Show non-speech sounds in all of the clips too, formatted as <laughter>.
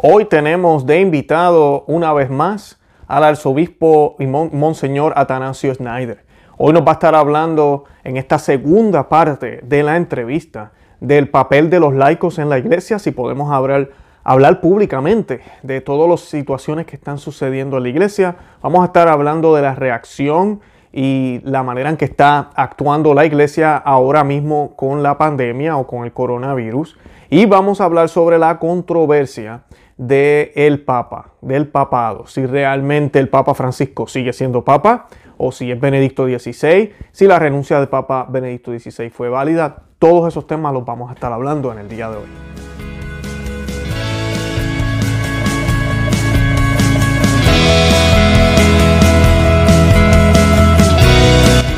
Hoy tenemos de invitado una vez más al arzobispo y monseñor Atanasio Snyder. Hoy nos va a estar hablando en esta segunda parte de la entrevista del papel de los laicos en la iglesia, si podemos hablar, hablar públicamente de todas las situaciones que están sucediendo en la iglesia. Vamos a estar hablando de la reacción y la manera en que está actuando la iglesia ahora mismo con la pandemia o con el coronavirus. Y vamos a hablar sobre la controversia del el Papa, del papado, si realmente el Papa Francisco sigue siendo Papa o si es Benedicto XVI, si la renuncia del Papa Benedicto XVI fue válida. Todos esos temas los vamos a estar hablando en el día de hoy.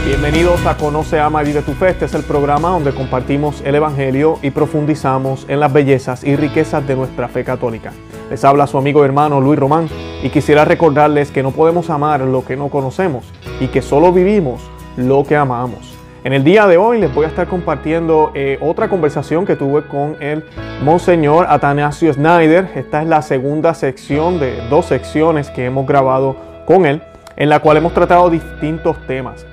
Bienvenidos a Conoce, Ama y Vive tu Fe. Este es el programa donde compartimos el Evangelio y profundizamos en las bellezas y riquezas de nuestra fe católica. Les habla su amigo y hermano Luis Román y quisiera recordarles que no podemos amar lo que no conocemos y que solo vivimos lo que amamos. En el día de hoy les voy a estar compartiendo eh, otra conversación que tuve con el Monseñor Atanasio Snyder. Esta es la segunda sección de dos secciones que hemos grabado con él, en la cual hemos tratado distintos temas.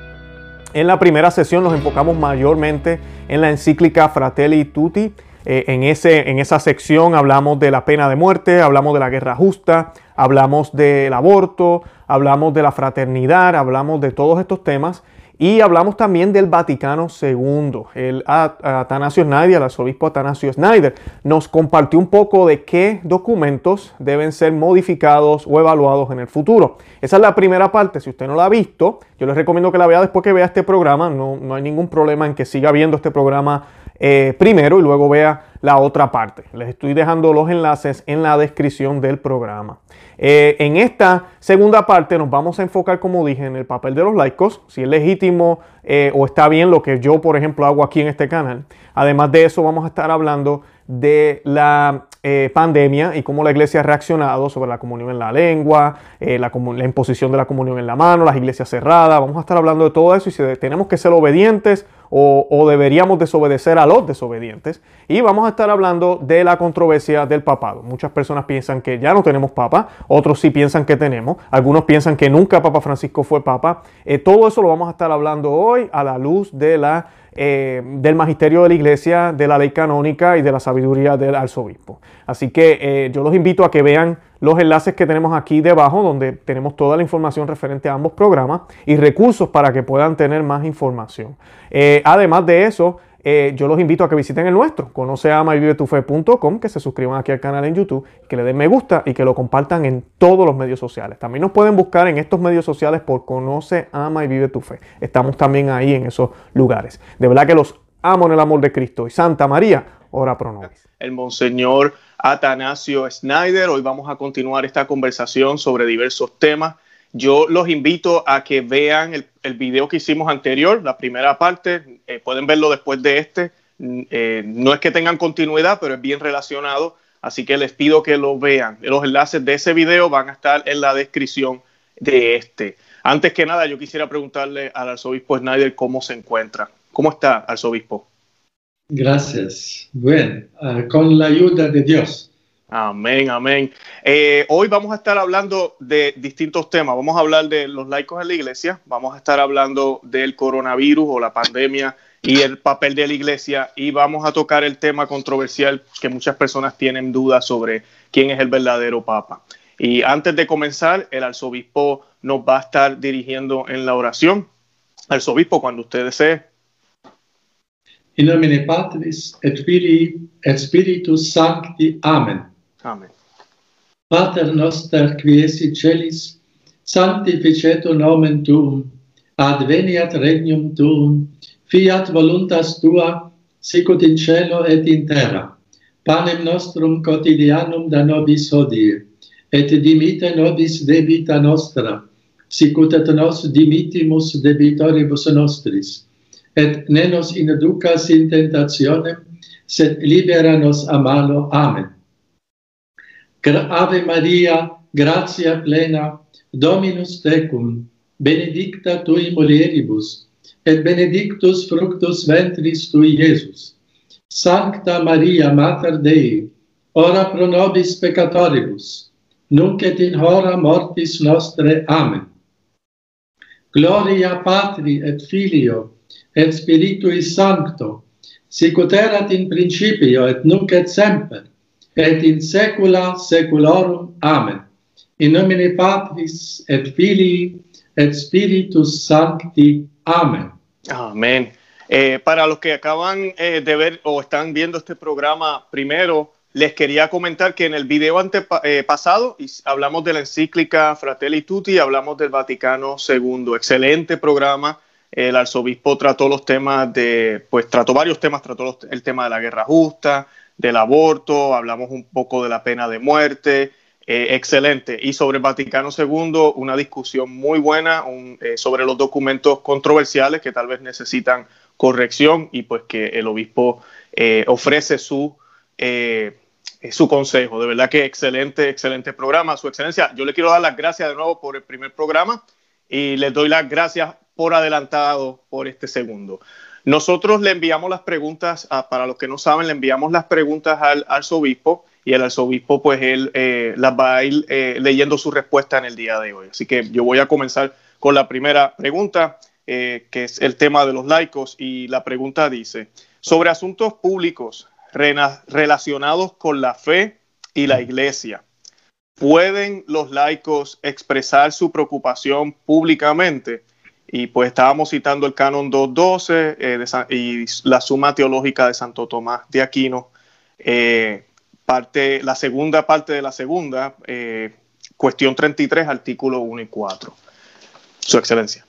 En la primera sesión nos enfocamos mayormente en la encíclica Fratelli Tutti. Eh, en, ese, en esa sección hablamos de la pena de muerte, hablamos de la guerra justa, hablamos del aborto, hablamos de la fraternidad, hablamos de todos estos temas. Y hablamos también del Vaticano II. El Atanasio Schneider, el arzobispo Atanasio Schneider, nos compartió un poco de qué documentos deben ser modificados o evaluados en el futuro. Esa es la primera parte. Si usted no la ha visto, yo les recomiendo que la vea después que vea este programa. No, no hay ningún problema en que siga viendo este programa eh, primero y luego vea la otra parte. Les estoy dejando los enlaces en la descripción del programa. Eh, en esta segunda parte nos vamos a enfocar, como dije, en el papel de los laicos, si es legítimo eh, o está bien lo que yo, por ejemplo, hago aquí en este canal. Además de eso, vamos a estar hablando de la eh, pandemia y cómo la iglesia ha reaccionado sobre la comunión en la lengua, la, la, imposición de la comunión en la mano, las iglesias cerradas. Vamos a estar hablando de todo eso y si tenemos que ser obedientes o, deberíamos desobedecer a los desobedientes. Y vamos a estar hablando de la controversia del papado. Muchas personas piensan que ya no tenemos papa, otros sí piensan que tenemos, algunos piensan que nunca Papa Francisco fue papa. Eh, todo eso lo vamos a estar hablando hoy a la luz de la eh, del magisterio de la iglesia, de la ley canónica y de la sabiduría del arzobispo. Así que eh, yo los invito a que vean los enlaces que tenemos aquí debajo, donde tenemos toda la información referente a ambos programas y recursos para que puedan tener más información. Eh, además de eso, eh, yo los invito a que visiten el nuestro, conoceamavivetufe.com, que se suscriban aquí al canal en YouTube, que le den me gusta y que lo compartan en todos los medios sociales. También nos pueden buscar en estos medios sociales por Conoce, Ama y Vive tu Fe. Estamos también ahí en esos lugares. De verdad que los amo en el amor de Cristo. Y Santa María, ora pro. El Monseñor Atanasio Snyder. Hoy vamos a continuar esta conversación sobre diversos temas yo los invito a que vean el, el video que hicimos anterior, la primera parte, eh, pueden verlo después de este. Mm, eh, no es que tengan continuidad, pero es bien relacionado, así que les pido que lo vean. Los enlaces de ese video van a estar en la descripción de este. Antes que nada, yo quisiera preguntarle al arzobispo Snyder cómo se encuentra. ¿Cómo está, arzobispo? Gracias. Bueno, ah, con la ayuda de Dios. Amén, amén. Eh, hoy vamos a estar hablando de distintos temas. Vamos a hablar de los laicos en la iglesia, vamos a estar hablando del coronavirus o la pandemia y el papel de la iglesia y vamos a tocar el tema controversial que muchas personas tienen dudas sobre quién es el verdadero papa. Y antes de comenzar, el arzobispo nos va a estar dirigiendo en la oración. Arzobispo, cuando usted desee. In nomine Patris et et Spiritus Sancti. Amen. Amen. Pater noster qui es in celis, sanctificetur nomen tuum, adveniat regnum tuum, fiat voluntas tua, sicut in cielo et in terra. Panem nostrum quotidianum da nobis hodie, et dimite nobis debita nostra, sicut et nos dimitimus debitoribus nostris, et ne nos inducas in tentationem, sed libera nos a malo. Amen. Ave Maria, gratia plena, Dominus tecum, benedicta tui mulieribus, et benedictus fructus ventris tui, Iesus. Sancta Maria, Mater Dei, ora pro nobis peccatoribus, nunc et in hora mortis nostre. Amen. Gloria Patri et Filio et Spiritui Sancto, sicut erat in principio et nunc et semper et in saecula saeculorum. Amen. In nomine Patris et Filii et Spiritus Sancti. Amén. Amén. Eh, para los que acaban eh, de ver o están viendo este programa primero, les quería comentar que en el video antepasado eh, hablamos de la encíclica Fratelli Tutti, hablamos del Vaticano II. Excelente programa. El arzobispo trató los temas de, pues trató varios temas, trató el tema de la guerra justa, del aborto, hablamos un poco de la pena de muerte, eh, excelente. Y sobre el Vaticano II, una discusión muy buena eh, sobre los documentos controversiales que tal vez necesitan corrección y pues que el obispo eh, ofrece su, su consejo. De verdad que excelente, excelente programa. Su excelencia, yo le quiero dar las gracias de nuevo por el primer programa y les doy las gracias por adelantado por este segundo. Nosotros le enviamos las preguntas, para los que no saben, le enviamos las preguntas al arzobispo y el arzobispo pues él eh, las va a ir eh, leyendo su respuesta en el día de hoy. Así que yo voy a comenzar con la primera pregunta, eh, que es el tema de los laicos, y la pregunta dice, sobre asuntos públicos relacionados con la fe y la iglesia, ¿pueden los laicos expresar su preocupación públicamente? Y pues estábamos citando el canon 212 y la suma teológica de Santo Tomás de Aquino, parte, la segunda parte de la segunda, eh, cuestión 33, artículo 1 y 4. Su Excelencia.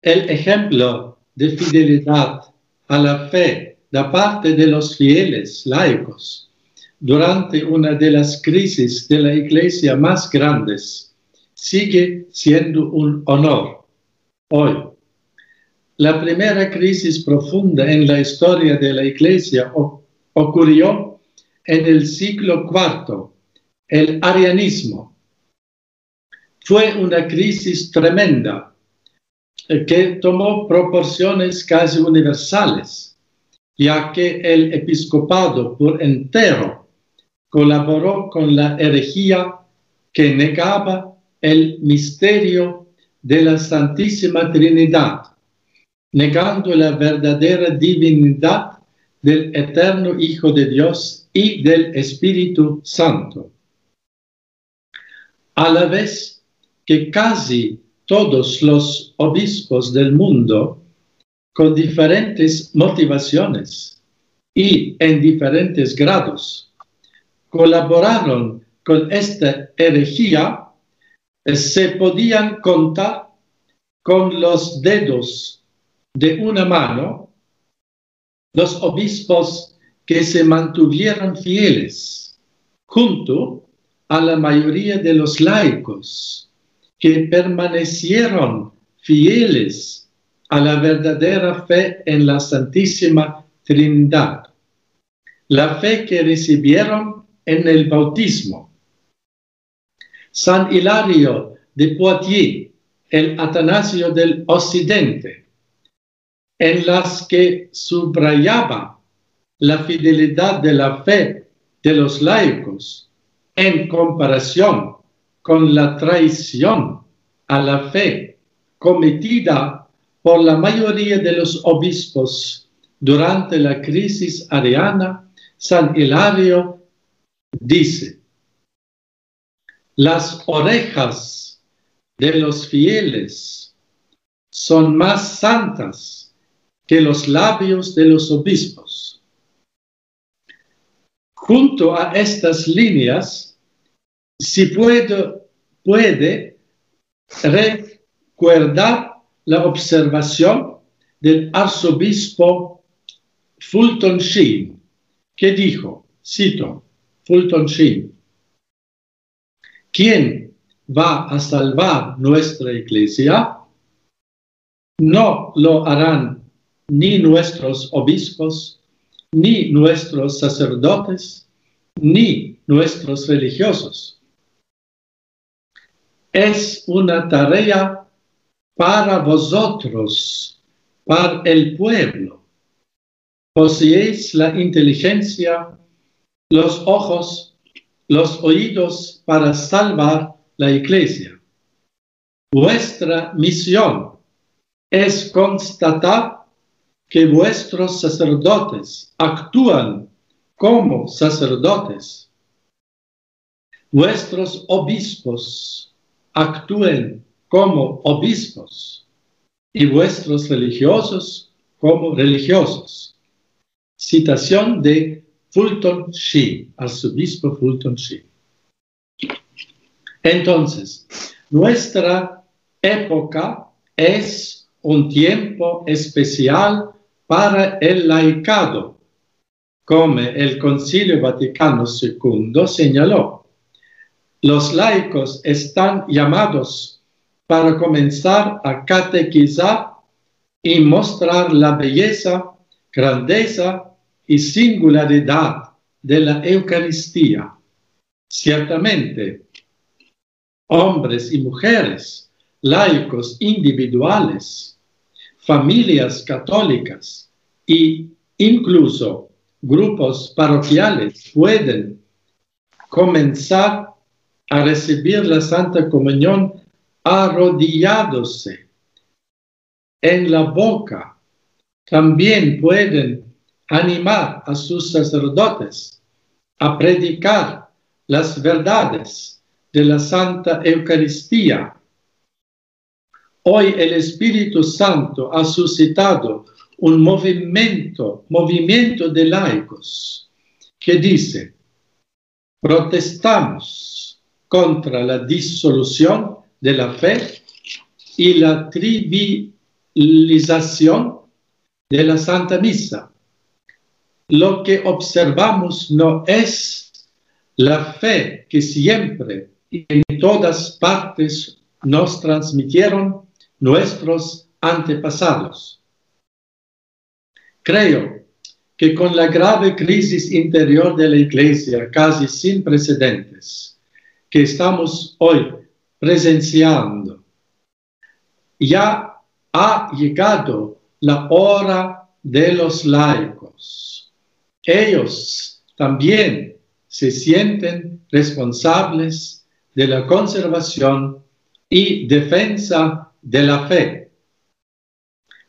El ejemplo de fidelidad a la fe da parte de los fieles laicos durante una de las crisis de la iglesia más grandes sigue siendo un honor hoy. La primera crisis profunda en la historia de la iglesia ocurrió en el siglo IV, el arianismo. Fue una crisis tremenda eh, que tomó proporciones casi universales, ya que el episcopado por entero colaboró con la herejía que negaba el misterio de la Santísima Trinidad, negando la verdadera divinidad del eterno Hijo de Dios y del Espíritu Santo. A la vez que casi todos los obispos del mundo, con diferentes motivaciones y en diferentes grados, colaboraron con esta herejía, se podían contar con los dedos de una mano los obispos que se mantuvieron fieles, junto a la mayoría de los laicos que permanecieron fieles a la verdadera fe en la Santísima Trinidad, la fe que recibieron en el bautismo. San Hilario de Poitiers, el Atanasio del Occidente, en las que subrayaba la fidelidad de la fe de los laicos en comparación con la traición a la fe cometida por la mayoría de los obispos durante la crisis ariana, San Hilario dice, las orejas de los fieles son más santas que los labios de los obispos. Junto a estas líneas, si puede, puede recordar la observación del arzobispo Fulton Sheen, que dijo, cito, Fulton Sheen, ¿quién va a salvar nuestra iglesia? No lo harán ni nuestros obispos, ni nuestros sacerdotes, ni nuestros religiosos. Es una tarea para vosotros, para el pueblo. Poseéis la inteligencia los ojos, los oídos para salvar la iglesia. Vuestra misión es constatar que vuestros sacerdotes actúan como sacerdotes. Vuestros obispos actúen como obispos y vuestros religiosos como religiosos. Citación de Fulton Sheen, arzobispo Fulton Sheen. Entonces, nuestra época es un tiempo especial para el laicado, como el Concilio Vaticano II señaló. Los laicos están llamados para comenzar a catequizar y mostrar la belleza, grandeza y singularidad de la Eucaristía. Ciertamente, hombres y mujeres, laicos individuales, familias católicas e incluso grupos parroquiales pueden comenzar a recibir la Santa Comunión arrodillándose en la boca. También pueden animar a sus sacerdotes a predicar las verdades de la Santa Eucaristía. Hoy el Espíritu Santo ha suscitado un movimiento, movimiento de laicos que dice, protestamos contra la disolución de la fe y la trivialización de la Santa Misa. Lo que observamos no es la fe que siempre y en todas partes nos transmitieron nuestros antepasados. Creo que con la grave crisis interior de la Iglesia, casi sin precedentes, que estamos hoy presenciando, ya ha llegado la hora de los laicos. Ellos también se sienten responsables de la conservación y defensa de la fe.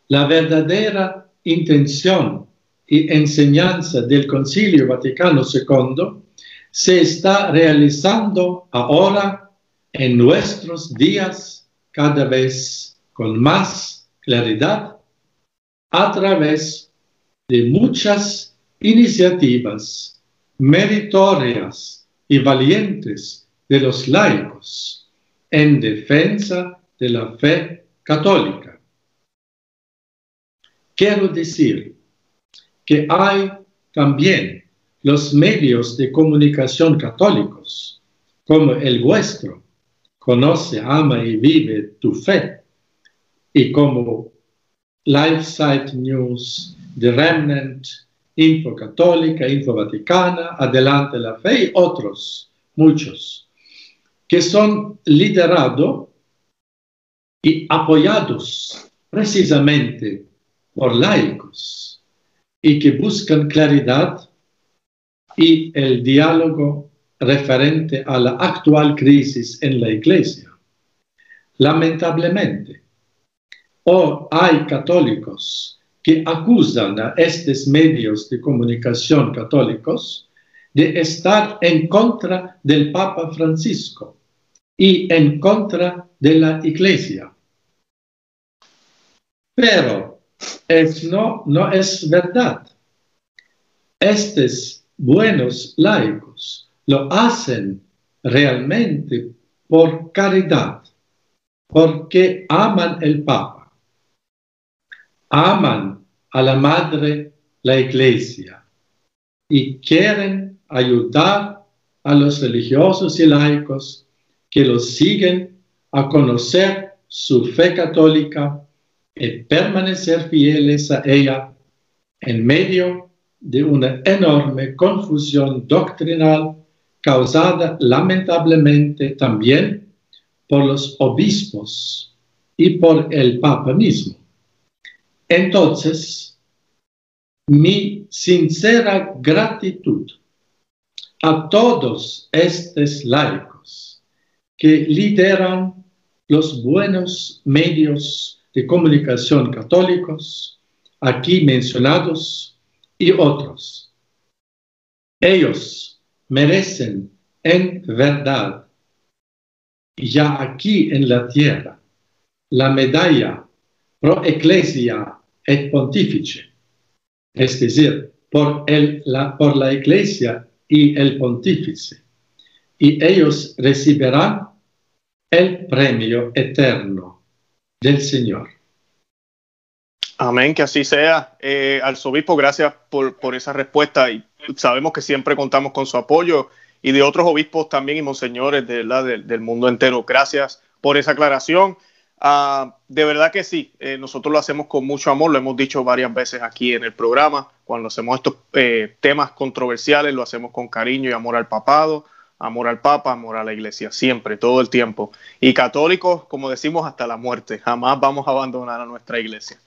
La verdadera intención y enseñanza del Concilio Vaticano II se está realizando ahora en nuestros días cada vez con más claridad a través de muchas iniciativas meritorias y valientes de los laicos en defensa de la fe católica. Quiero decir que hay también los medios de comunicación católicos, como el vuestro, conoce, ama y vive tu fe, y como LifeSite News, The Remnant, Info Católica, Info Vaticana, Adelante la Fe y otros, muchos, que son liderados y apoyados precisamente por laicos y que buscan claridad y el diálogo referente a la actual crisis en la iglesia. Lamentablemente, o hay católicos que acusan a estos medios de comunicación católicos de estar en contra del Papa Francisco y en contra de la Iglesia. Pero es, no, no es verdad. Estos buenos laicos lo hacen realmente por caridad, porque aman el Papa, aman a la Madre, la Iglesia, y quieren ayudar a los religiosos y laicos que los siguen a conocer su fe católica y permanecer fieles a ella en medio de una enorme confusión doctrinal causada lamentablemente también por los obispos y por el Papa mismo. Entonces, mi sincera gratitud a todos estos laicos que lideran los buenos medios de comunicación católicos, aquí mencionados, y otros. Ellos merecen en verdad, ya aquí en la tierra, la medalla pro ecclesia et pontifice, es decir, por, el, la, por la iglesia y el pontífice, y ellos recibirán el premio eterno del Señor. Amén, que así sea. Eh, arzobispo, gracias por, por, esa respuesta y sabemos que siempre contamos con su apoyo y de otros obispos también y monseñores de, la, del mundo entero. Gracias por esa aclaración. Uh, de verdad que sí, eh, nosotros lo hacemos con mucho amor, lo hemos dicho varias veces aquí en el programa, cuando hacemos estos eh, temas controversiales, lo hacemos con cariño y amor al papado, amor al papa, amor a la iglesia, siempre, todo el tiempo. Y católicos, como decimos, hasta la muerte, jamás vamos a abandonar a nuestra iglesia.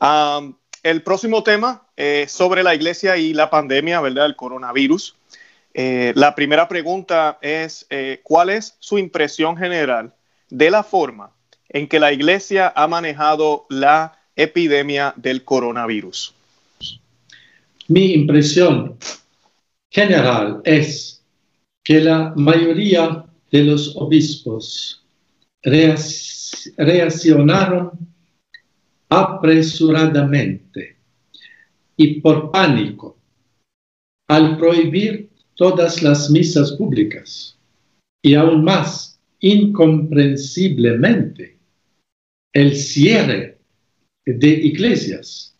Uh, el próximo tema eh, sobre la iglesia y la pandemia, ¿verdad? El coronavirus. La primera pregunta es, ¿cuál es su impresión general de la forma en que la iglesia ha manejado la epidemia del coronavirus? Mi impresión general es que la mayoría de los obispos reaccionaron apresuradamente y por pánico al prohibir todas las misas públicas y aún más incomprensiblemente el cierre de iglesias.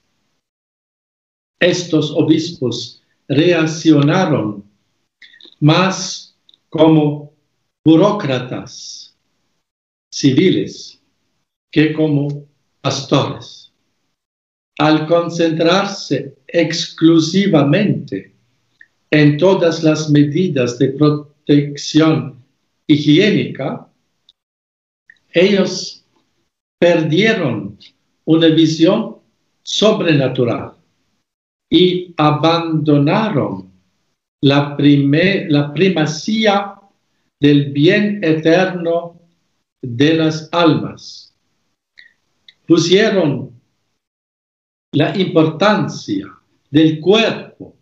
Estos obispos reaccionaron más como burócratas civiles que como pastores. Al concentrarse exclusivamente en todas las medidas de protección higiénica, ellos perdieron una visión sobrenatural y abandonaron la, la primacía del bien eterno de las almas. Pusieron la importancia del cuerpo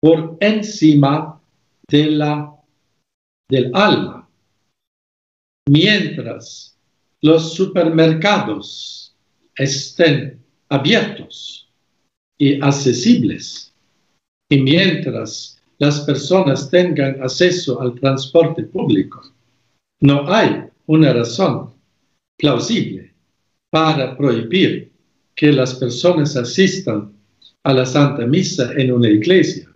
por encima de la, del alma, mientras los supermercados estén abiertos y accesibles y mientras las personas tengan acceso al transporte público, no hay una razón plausible para prohibir que las personas asistan a la Santa Misa en una iglesia.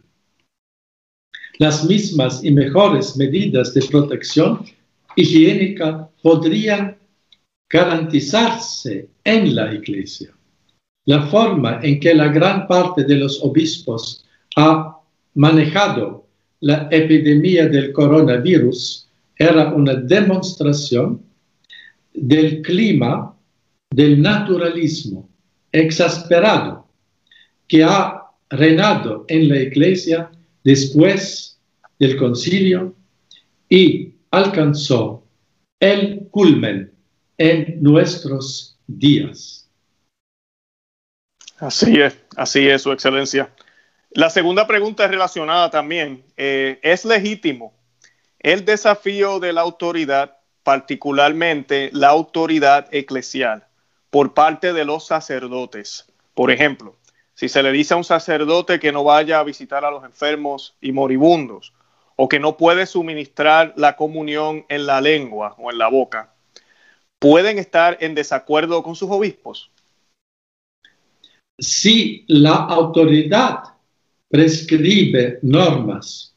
Las mismas y mejores medidas de protección higiénica podrían garantizarse en la iglesia. La forma en que la gran parte de los obispos ha manejado la epidemia del coronavirus era una demostración del clima del naturalismo exasperado que ha reinado en la iglesia después del concilio y alcanzó el culmen en nuestros días. Así es, así es, Su Excelencia. La segunda pregunta es relacionada también. Eh, ¿Es legítimo el desafío de la autoridad, particularmente la autoridad eclesial, por parte de los sacerdotes? Por ejemplo, si se le dice a un sacerdote que no vaya a visitar a los enfermos y moribundos, o que no puede suministrar la comunión en la lengua o en la boca, pueden estar en desacuerdo con sus obispos? Si la autoridad prescribe normas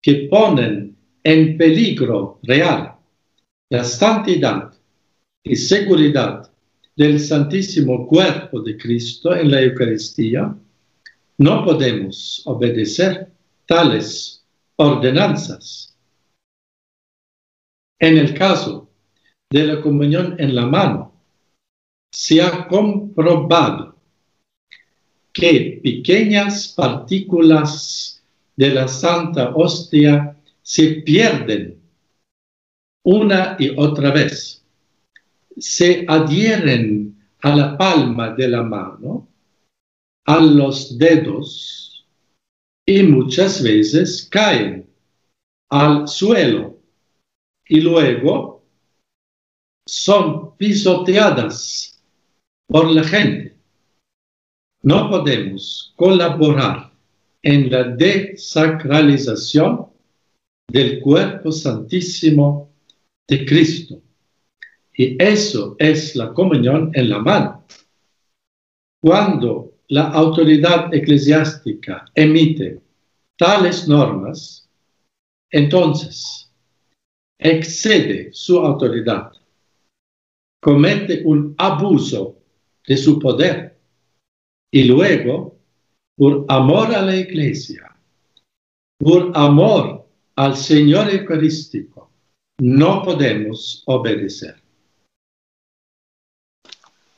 que ponen en peligro real la santidad y seguridad del Santísimo Cuerpo de Cristo en la Eucaristía, no podemos obedecer tales ordenanzas. En el caso de la comunión en la mano, se ha comprobado que pequeñas partículas de la Santa Hostia se pierden una y otra vez. Se adhieren a la palma de la mano, a los dedos y muchas veces caen al suelo y luego son pisoteadas por la gente. No podemos colaborar en la desacralización del cuerpo santísimo de Cristo. Y eso es la comunión en la mano. Cuando la autoridad eclesiástica emite tales normas, entonces excede su autoridad, comete un abuso de su poder y luego, por amor a la iglesia, por amor al Señor Eucarístico, no podemos obedecer.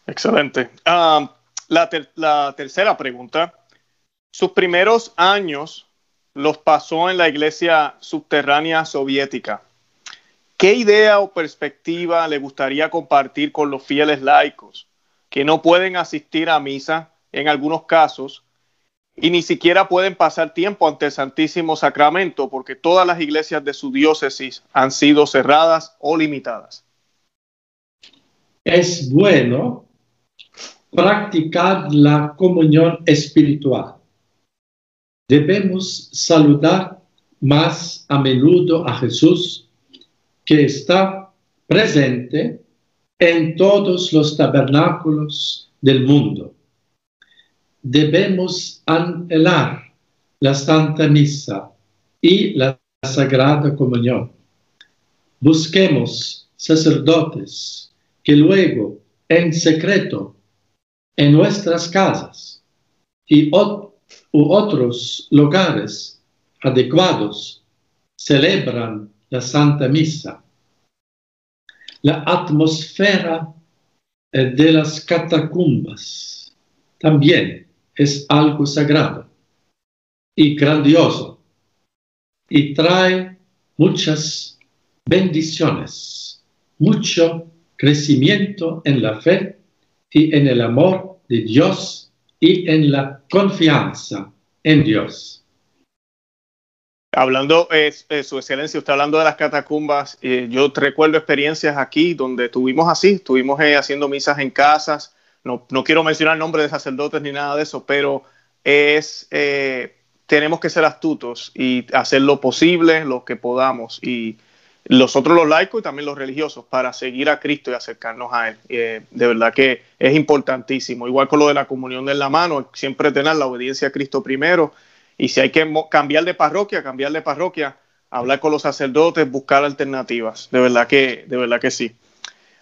Excelente. Ah, la, tercera pregunta. Sus primeros años los pasó en la iglesia subterránea soviética. ¿Qué idea o perspectiva le gustaría compartir con los fieles laicos que no pueden asistir a misa en algunos casos y ni siquiera pueden pasar tiempo ante el Santísimo Sacramento porque todas las iglesias de su diócesis han sido cerradas o limitadas? Es bueno practicar la comunión espiritual. Debemos saludar más a menudo a Jesús que está presente en todos los tabernáculos del mundo. Debemos anhelar la Santa Misa y la Sagrada Comunión. Busquemos sacerdotes que luego, en secreto, en nuestras casas y otros lugares adecuados celebran la Santa Misa. La atmósfera eh, de las catacumbas también es algo sagrado y grandioso y trae muchas bendiciones, mucho crecimiento en la fe y en el amor de Dios y en la confianza en Dios. Hablando, eh, Su Excelencia, usted hablando de las catacumbas, eh, yo recuerdo experiencias aquí donde estuvimos así, estuvimos eh, haciendo misas en casas, no, no, quiero mencionar nombres de sacerdotes ni nada de eso, pero es, tenemos que ser astutos y hacer lo posible, lo que podamos, y los otros los laicos y también los religiosos para seguir a Cristo y acercarnos a Él. Eh, de verdad que es importantísimo. Igual con lo de la comunión en la mano, siempre tener la obediencia a Cristo primero. Y si hay que cambiar de parroquia, cambiar de parroquia, hablar con los sacerdotes, buscar alternativas. De verdad que, de verdad que sí.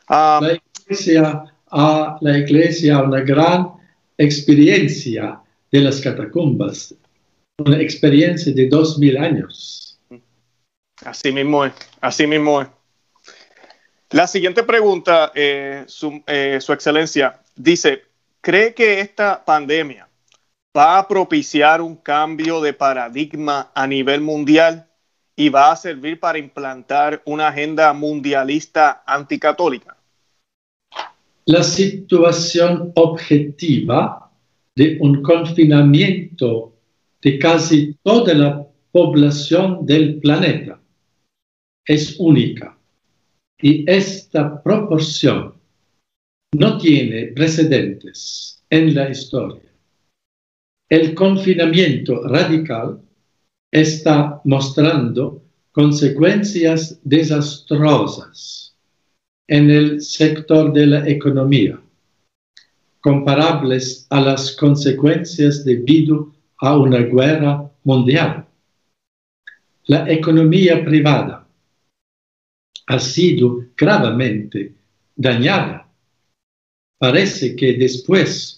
la, iglesia, a la iglesia una gran experiencia de las catacumbas, una experiencia de dos mil años Así mismo es, así mismo es. La siguiente pregunta, eh, eh, su, Excelencia, dice, ¿cree que esta pandemia va a propiciar un cambio de paradigma a nivel mundial y va a servir para implantar una agenda mundialista anticatólica? La situación objetiva de un confinamiento de casi toda la población del planeta es única y esta proporción no tiene precedentes en la historia. El confinamiento radical está mostrando consecuencias desastrosas en el sector de la economía, comparables a las consecuencias debido a una guerra mundial. La economía privada ha sido gravemente dañada. Parece que después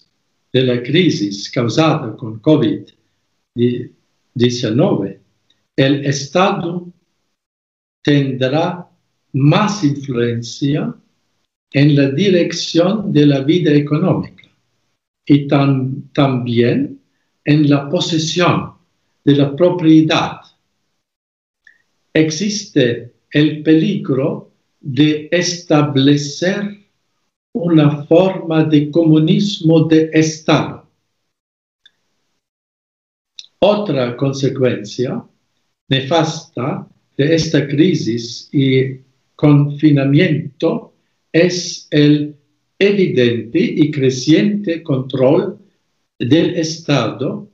de la crisis causada con COVID-19, el Estado tendrá más influencia en la dirección de la vida económica y también en la posesión de la propiedad. Existe el peligro de establecer una forma de comunismo de Estado. Otra consecuencia nefasta de esta crisis y confinamiento es el evidente y creciente control del Estado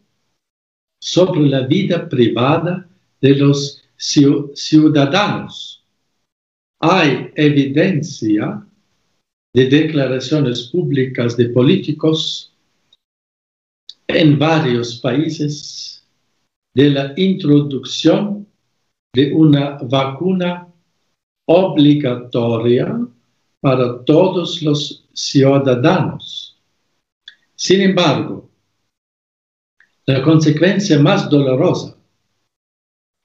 sobre la vida privada de los ciudadanos. Hay evidencia de declaraciones públicas de políticos en varios países de la introducción de una vacuna obligatoria para todos los ciudadanos. Sin embargo, la consecuencia más dolorosa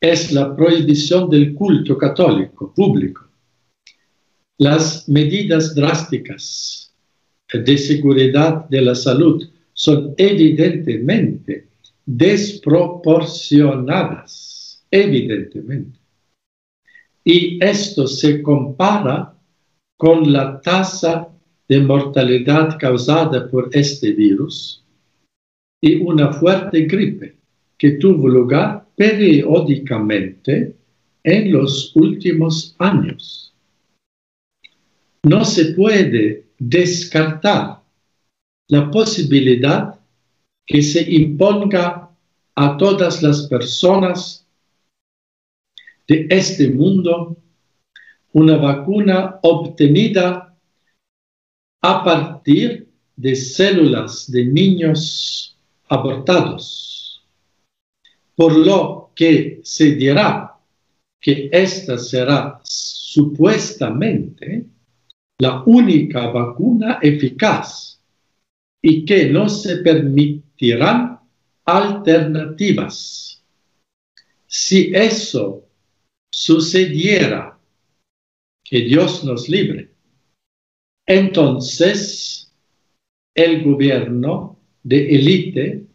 es la prohibición del culto católico público. Las medidas drásticas de seguridad de la salud son evidentemente desproporcionadas, evidentemente. Y esto se compara con la tasa de mortalidad causada por este virus y una fuerte gripe que tuvo lugar periódicamente en los últimos años. No se puede descartar la posibilidad que se imponga a todas las personas de este mundo una vacuna obtenida a partir de células de niños abortados, por lo que se dirá que esta será supuestamente la única vacuna eficaz y que no se permitirán alternativas. Si eso sucediera, que Dios nos libre, entonces el gobierno de élite,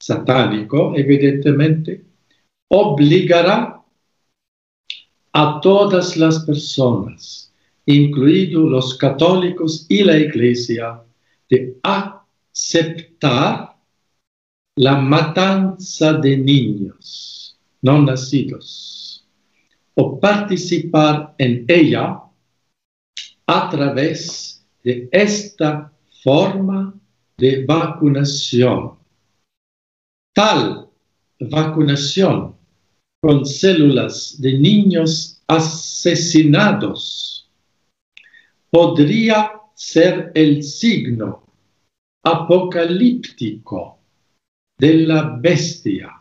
satánico evidentemente, obligará a todas las personas, incluidos los católicos y la iglesia, de aceptar la matanza de niños no nacidos o participar en ella a través de esta forma de vacunación. Tal vacunación con células de niños asesinados podría ser el signo apocalíptico de la bestia.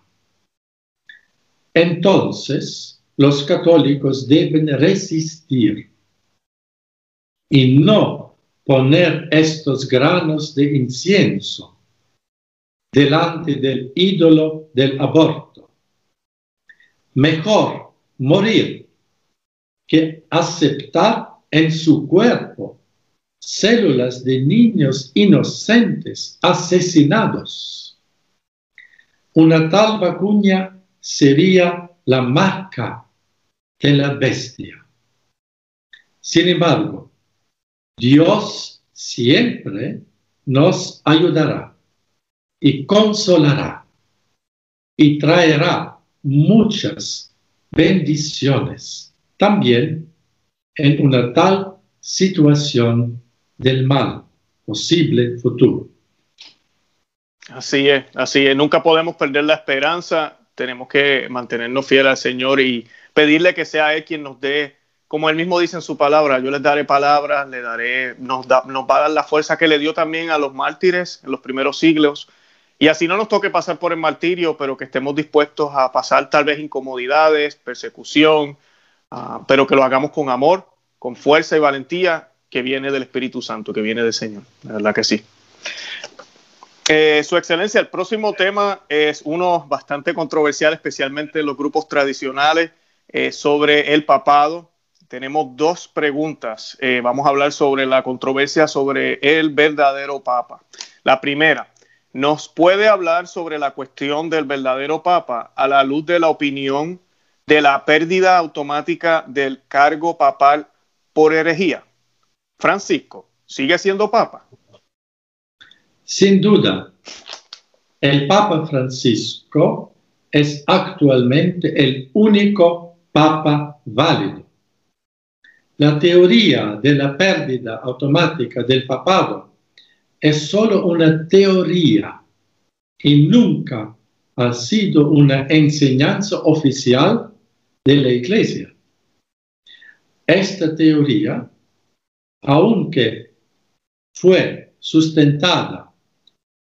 Entonces, los católicos deben resistir y no poner estos granos de incienso delante del ídolo del aborto. Mejor morir que aceptar en su cuerpo células de niños inocentes asesinados. Una tal vacuna sería la marca de la bestia. Sin embargo, Dios siempre nos ayudará y consolará y traerá muchas bendiciones también en una tal situación del mal posible futuro. Así es, así es. Nunca podemos perder la esperanza. Tenemos que mantenernos fieles al Señor y pedirle que sea Él quien nos dé como él mismo dice en su palabra, yo les daré palabras, le daré, nos, nos va a dar la fuerza que le dio también a los mártires en los primeros siglos. Y así no nos toque pasar por el martirio, pero que estemos dispuestos a pasar tal vez incomodidades, persecución, uh, pero que lo hagamos con amor, con fuerza y valentía que viene del Espíritu Santo, que viene del Señor. La verdad que sí. Eh, su excelencia, el próximo tema es uno bastante controversial, especialmente en los grupos tradicionales, eh, sobre el papado tenemos dos preguntas. Eh, vamos a hablar sobre la controversia sobre el verdadero Papa. La primera, ¿Nos puede hablar sobre la cuestión del verdadero Papa a la luz de la opinión de la pérdida automática del cargo papal por herejía? Francisco, ¿sigue siendo Papa? Sin duda, el Papa Francisco es actualmente el único Papa válido. La teoría de la pérdida automática del papado es solo una teoría y nunca ha sido una enseñanza oficial de la Iglesia. Esta teoría, aunque fue sustentada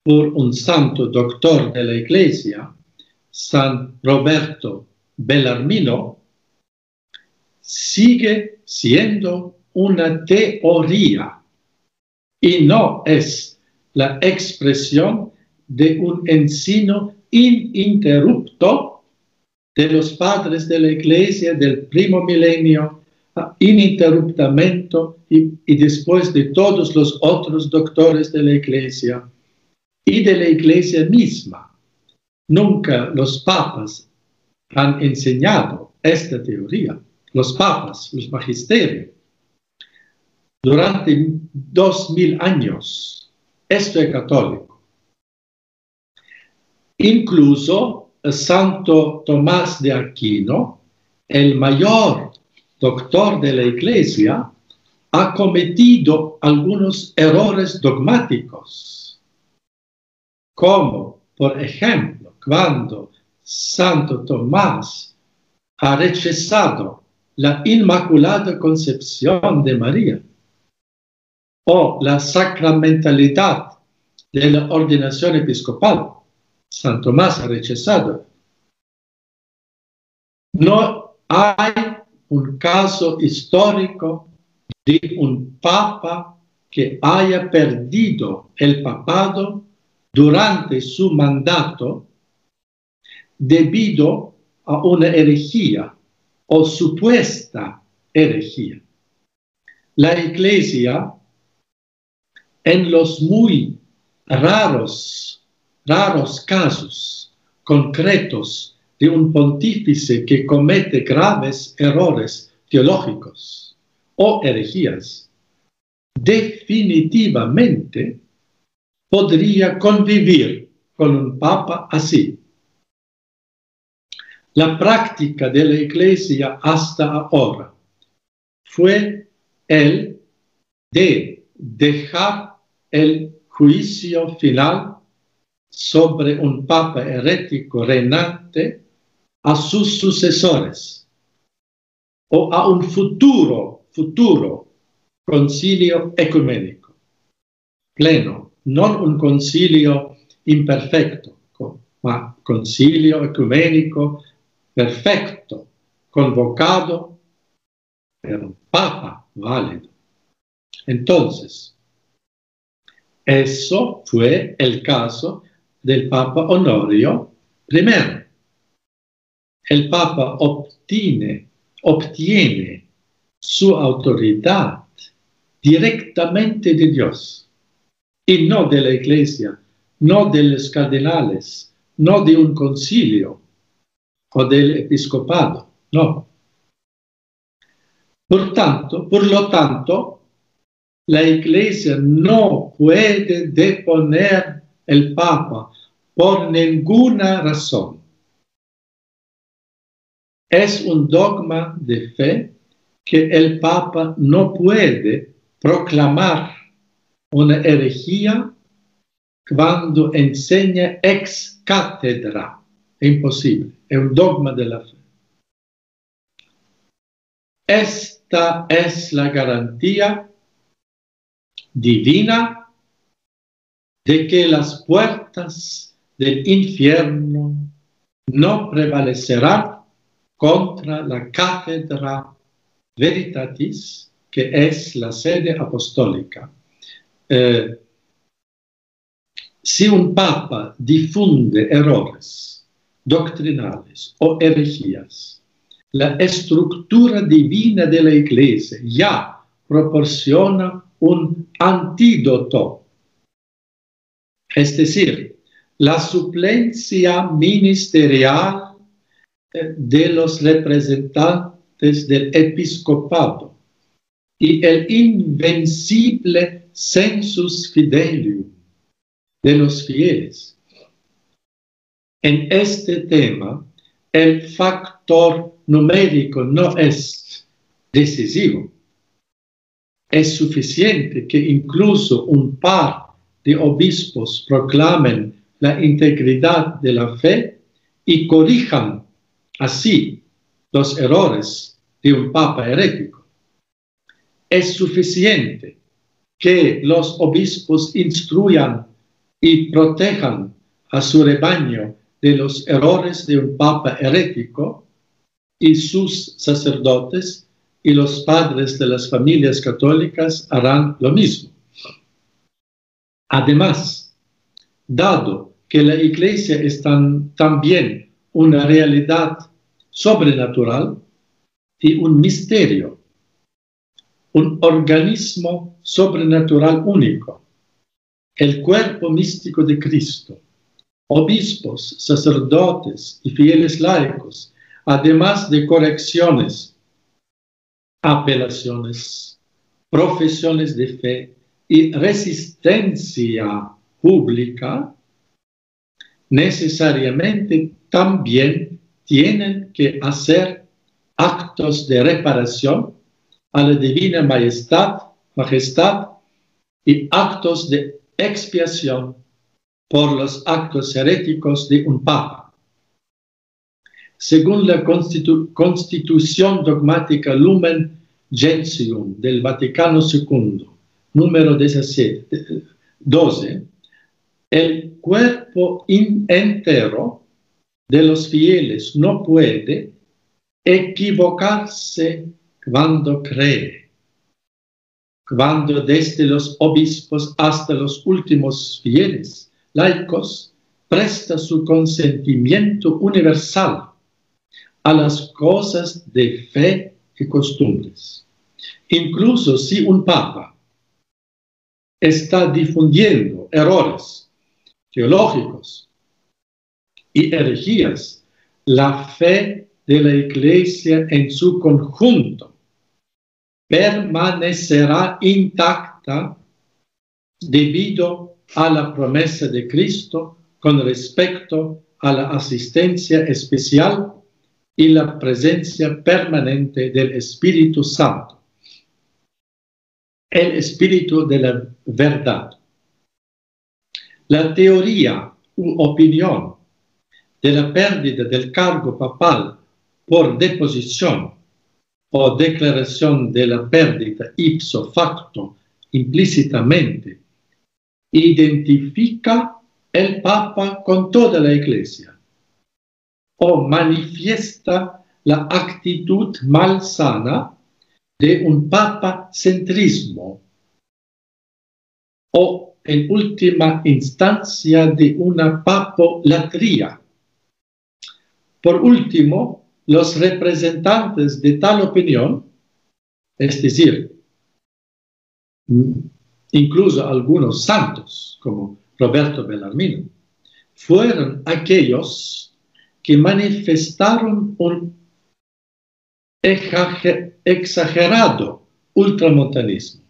por un santo doctor de la Iglesia, San Roberto Bellarmino, sigue siendo una teoría y no es la expresión de un ensino ininterrupto de los padres de la iglesia del primo milenio, ininterruptamente y, y después de todos los otros doctores de la iglesia y de la iglesia misma. Nunca los papas han enseñado esta teoría. Los papas, los magisterios, durante dos mil años. Esto es católico. Incluso Santo Tomás de Aquino, el mayor doctor de la Iglesia, ha cometido algunos errores dogmáticos, como, por ejemplo, cuando Santo Tomás ha rechazado la Inmaculada Concepción de María o la sacramentalidad de la ordenación episcopal. San Tomás ha rechazado. No hay un caso histórico de un papa que haya perdido el papado durante su mandato debido a una herejía o supuesta herejía. La iglesia en los muy raros, raros casos concretos de un pontífice que comete graves errores teológicos o herejías, definitivamente podría convivir con un papa así. La práctica de la Iglesia hasta ahora fue el de dejar el juicio final sobre un papa herético reinante a sus sucesores o a un futuro, futuro concilio ecuménico pleno, no un concilio imperfecto, ma concilio ecuménico perfecto, convocado por un papa válido. Entonces, eso fue el caso del Papa Honorio I. El Papa obtiene, obtiene su autoridad directamente de Dios y no de la iglesia, no de los cardenales, no de un concilio o del episcopado, no. Por tanto, por lo tanto, la iglesia no puede deponer el Papa por ninguna razón. Es un dogma de fe que el Papa no puede proclamar una herejía cuando enseña ex cátedra. Imposible, es un dogma de la fe. Esta es la garantía divina de que las puertas del infierno no prevalecerán contra la cátedra veritatis, que es la sede apostólica. Eh, si un papa difunde errores doctrinales o herejías, la estructura divina de la iglesia ya proporciona un antídoto. Es decir, la suplencia ministerial eh, de los representantes del episcopado y el invencible sensus fidelium de los fieles. En este tema, el factor numérico no es decisivo. Es suficiente que incluso un par de obispos proclamen la integridad de la fe y corrijan así los errores de un papa herético. Es suficiente que los obispos instruyan y protejan a su rebaño de los errores de un papa herético y sus sacerdotes y los padres de las familias católicas harán lo mismo. Además, dado que la iglesia es también una realidad sobrenatural y un misterio, un organismo sobrenatural único, el cuerpo místico de Cristo, obispos, sacerdotes y fieles laicos, además de correcciones, apelaciones, profesiones de fe y resistencia pública, necesariamente también tienen que hacer actos de reparación a la divina majestad, y actos de expiación por los actos heréticos de un papa. Según la constitución dogmática Lumen Gentium del Vaticano II, número 17, 12, el cuerpo entero de los fieles no puede equivocarse cuando cree. Cuando desde los obispos hasta los últimos fieles laicos presta su consentimiento universal a las cosas de fe y costumbres. Incluso si un papa está difundiendo errores teológicos y herejías, la fe de la iglesia en su conjunto permanecerá intacta debido a la promesa de Cristo con respecto a la asistencia especial y la presencia permanente del Espíritu Santo. El Espíritu de la verdad. La teoría u opinión de la pérdida del cargo papal por deposición o declaración de la pérdida ipso facto implícitamente identifica el Papa con toda la Iglesia o manifiesta la actitud malsana de un papa centrismo o en última instancia de una papolatría. Por último, los representantes de tal opinión, es decir, incluso algunos santos como Roberto Bellarmino, fueron aquellos que manifestaron un exagerado ultramontanismo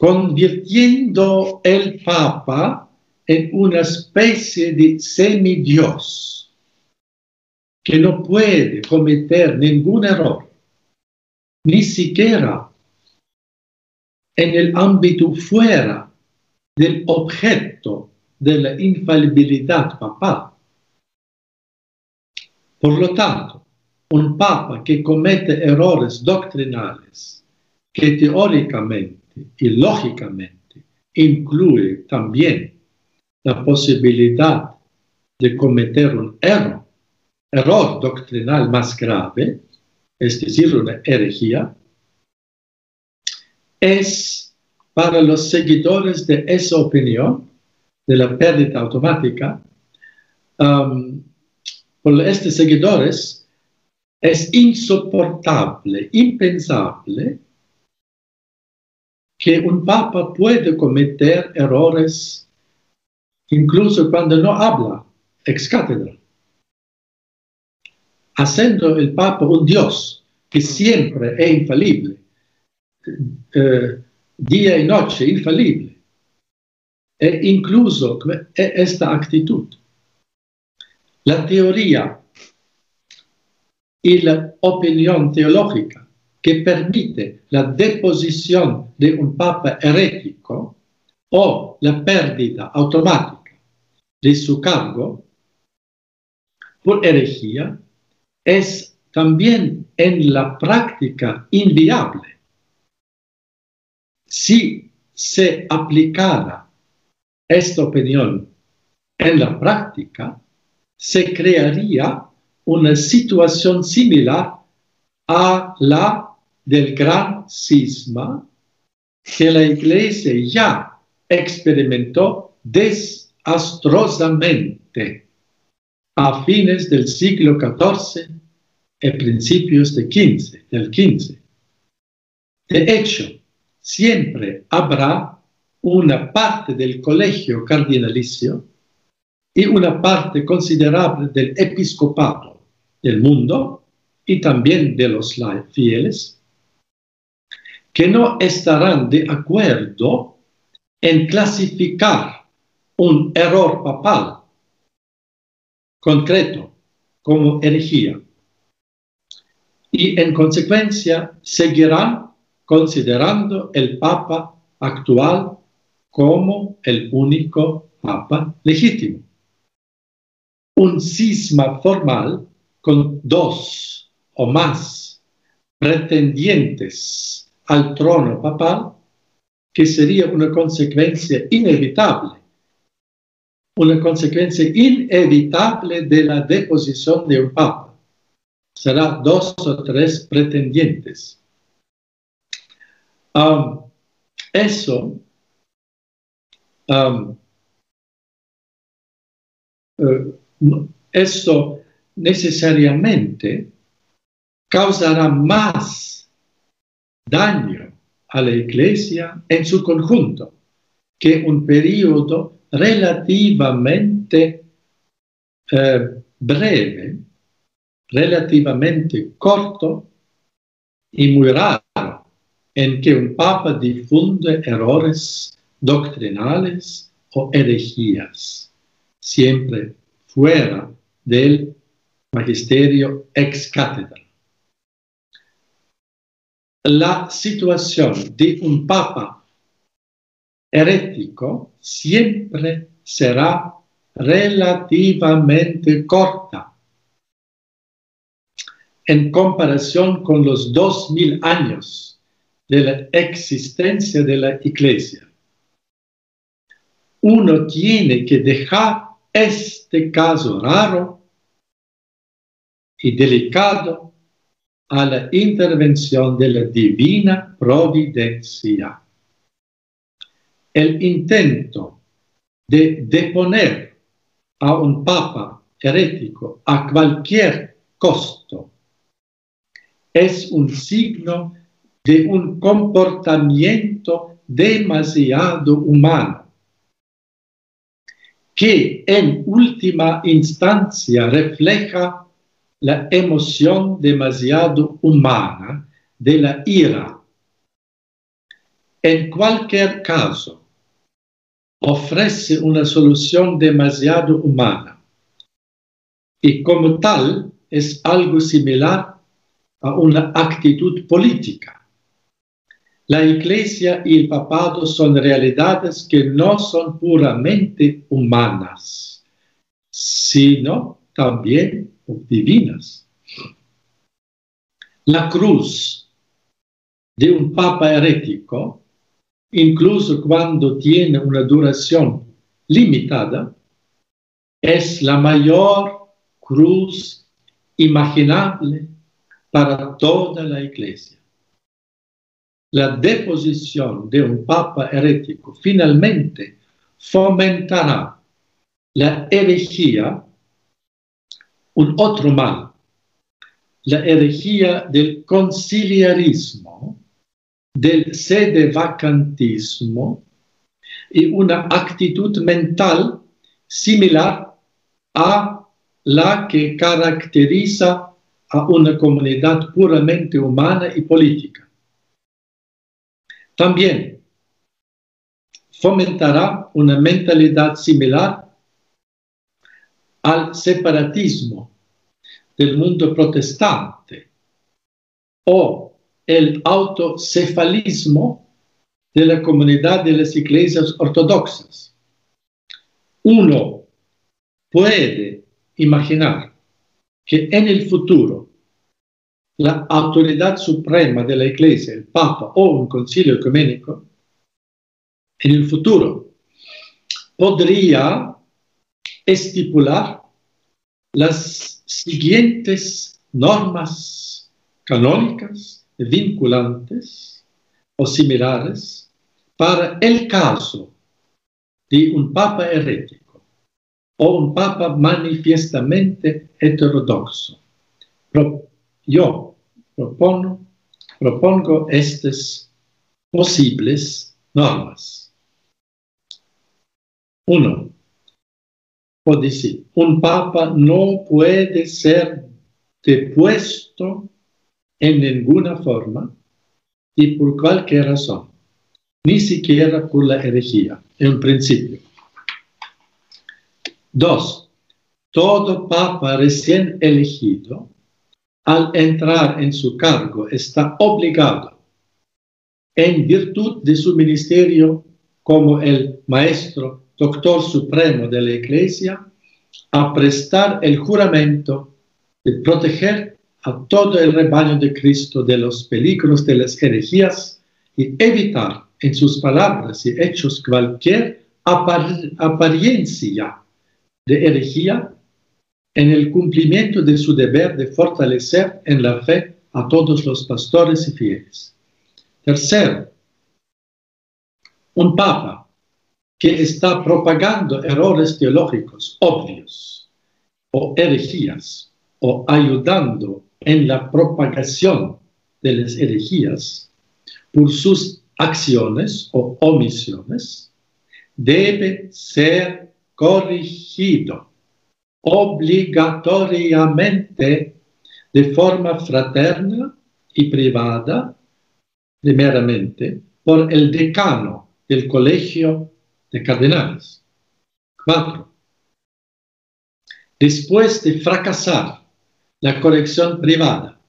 convirtiendo el Papa en una especie de semidios que no puede cometer ningún error, ni siquiera en el ámbito fuera del objeto de la infalibilidad papal. Por lo tanto, un papa que comete errores doctrinales que teóricamente y lógicamente incluye también la posibilidad de cometer un error, error doctrinal más grave, es decir, una herejía, es para los seguidores de esa opinión, de la pérdida automática, um, por estos seguidores es insoportable, impensable que un papa puede cometer errores incluso cuando no habla ex cátedra, haciendo el Papa un Dios que siempre es infalible, eh, día y noche infalible, e incluso esta actitud. La teoría y la opinión teológica que permite la deposición de un papa herético o la pérdida automática de su cargo por herejía es también en la práctica inviable. Si se aplicara esta opinión en la práctica, se crearía una situación similar a la del gran cisma que la iglesia ya experimentó desastrosamente a fines del siglo XIV y principios de 15, del XV. De hecho, siempre habrá una parte del colegio cardinalicio y una parte considerable del episcopado del mundo y también de los fieles que no estarán de acuerdo en clasificar un error papal concreto como herejía y en consecuencia seguirán considerando el Papa actual como el único Papa legítimo. Un cisma formal con dos o más pretendientes al trono papal, que sería una consecuencia inevitable, una consecuencia inevitable de la deposición de un papa. Será dos o tres pretendientes. Eso uh, esto necesariamente causará más daño a la iglesia en su conjunto que un periodo relativamente eh, breve, relativamente corto y muy raro en que un papa difunde errores doctrinales o herejías, siempre fuera del magisterio ex cátedra la situación de un papa herético siempre será relativamente corta en comparación con los dos mil años de la existencia de la iglesia. Uno tiene que dejar este caso raro y delicado a la intervención de la divina providencia. El intento de deponer a un papa herético a cualquier costo es un signo de un comportamiento demasiado humano, que en última instancia refleja la emoción demasiado humana de la ira. En cualquier caso, ofrece una solución demasiado humana y como tal es algo similar a una actitud política. La iglesia y el papado son realidades que no son puramente humanas, sino también divinas. La cruz de un papa herético, incluso cuando tiene una duración limitada, es la mayor cruz imaginable para toda la iglesia. La deposición de un papa herético finalmente fomentará la herejía un otro mal, la herejía del conciliarismo, del sedevacantismo y una actitud mental similar a la que caracteriza a una comunidad puramente humana y política. También fomentará una mentalidad similar al separatismo del mundo protestante o el autocefalismo de la comunidad de las iglesias ortodoxas. Uno puede imaginar que en el futuro la autoridad suprema de la iglesia, el Papa o un concilio ecuménico, en el futuro podría estipular las siguientes normas canónicas vinculantes o similares para el caso de un papa herético o un papa manifiestamente heterodoxo. yo propongo, propongo estas posibles normas. Decir, un papa no puede ser depuesto en ninguna forma y por cualquier razón, ni siquiera por la herejía, en principio. Dos, todo papa recién elegido, al entrar en su cargo, está obligado, en virtud de su ministerio como el maestro doctor supremo de la Iglesia, a prestar el juramento de proteger a todo el rebaño de Cristo de los peligros de las herejías y evitar en sus palabras y hechos cualquier apariencia de herejía en el cumplimiento de su deber de fortalecer en la fe a todos los pastores y fieles. Tercero, un papa que está propagando errores teológicos obvios o herejías o ayudando en la propagación de las herejías por sus acciones o omisiones, debe ser corregido obligatoriamente de forma fraterna y privada, primeramente, por el decano del colegio de cardenales. Cuatro. Después de fracasar la corrección privada,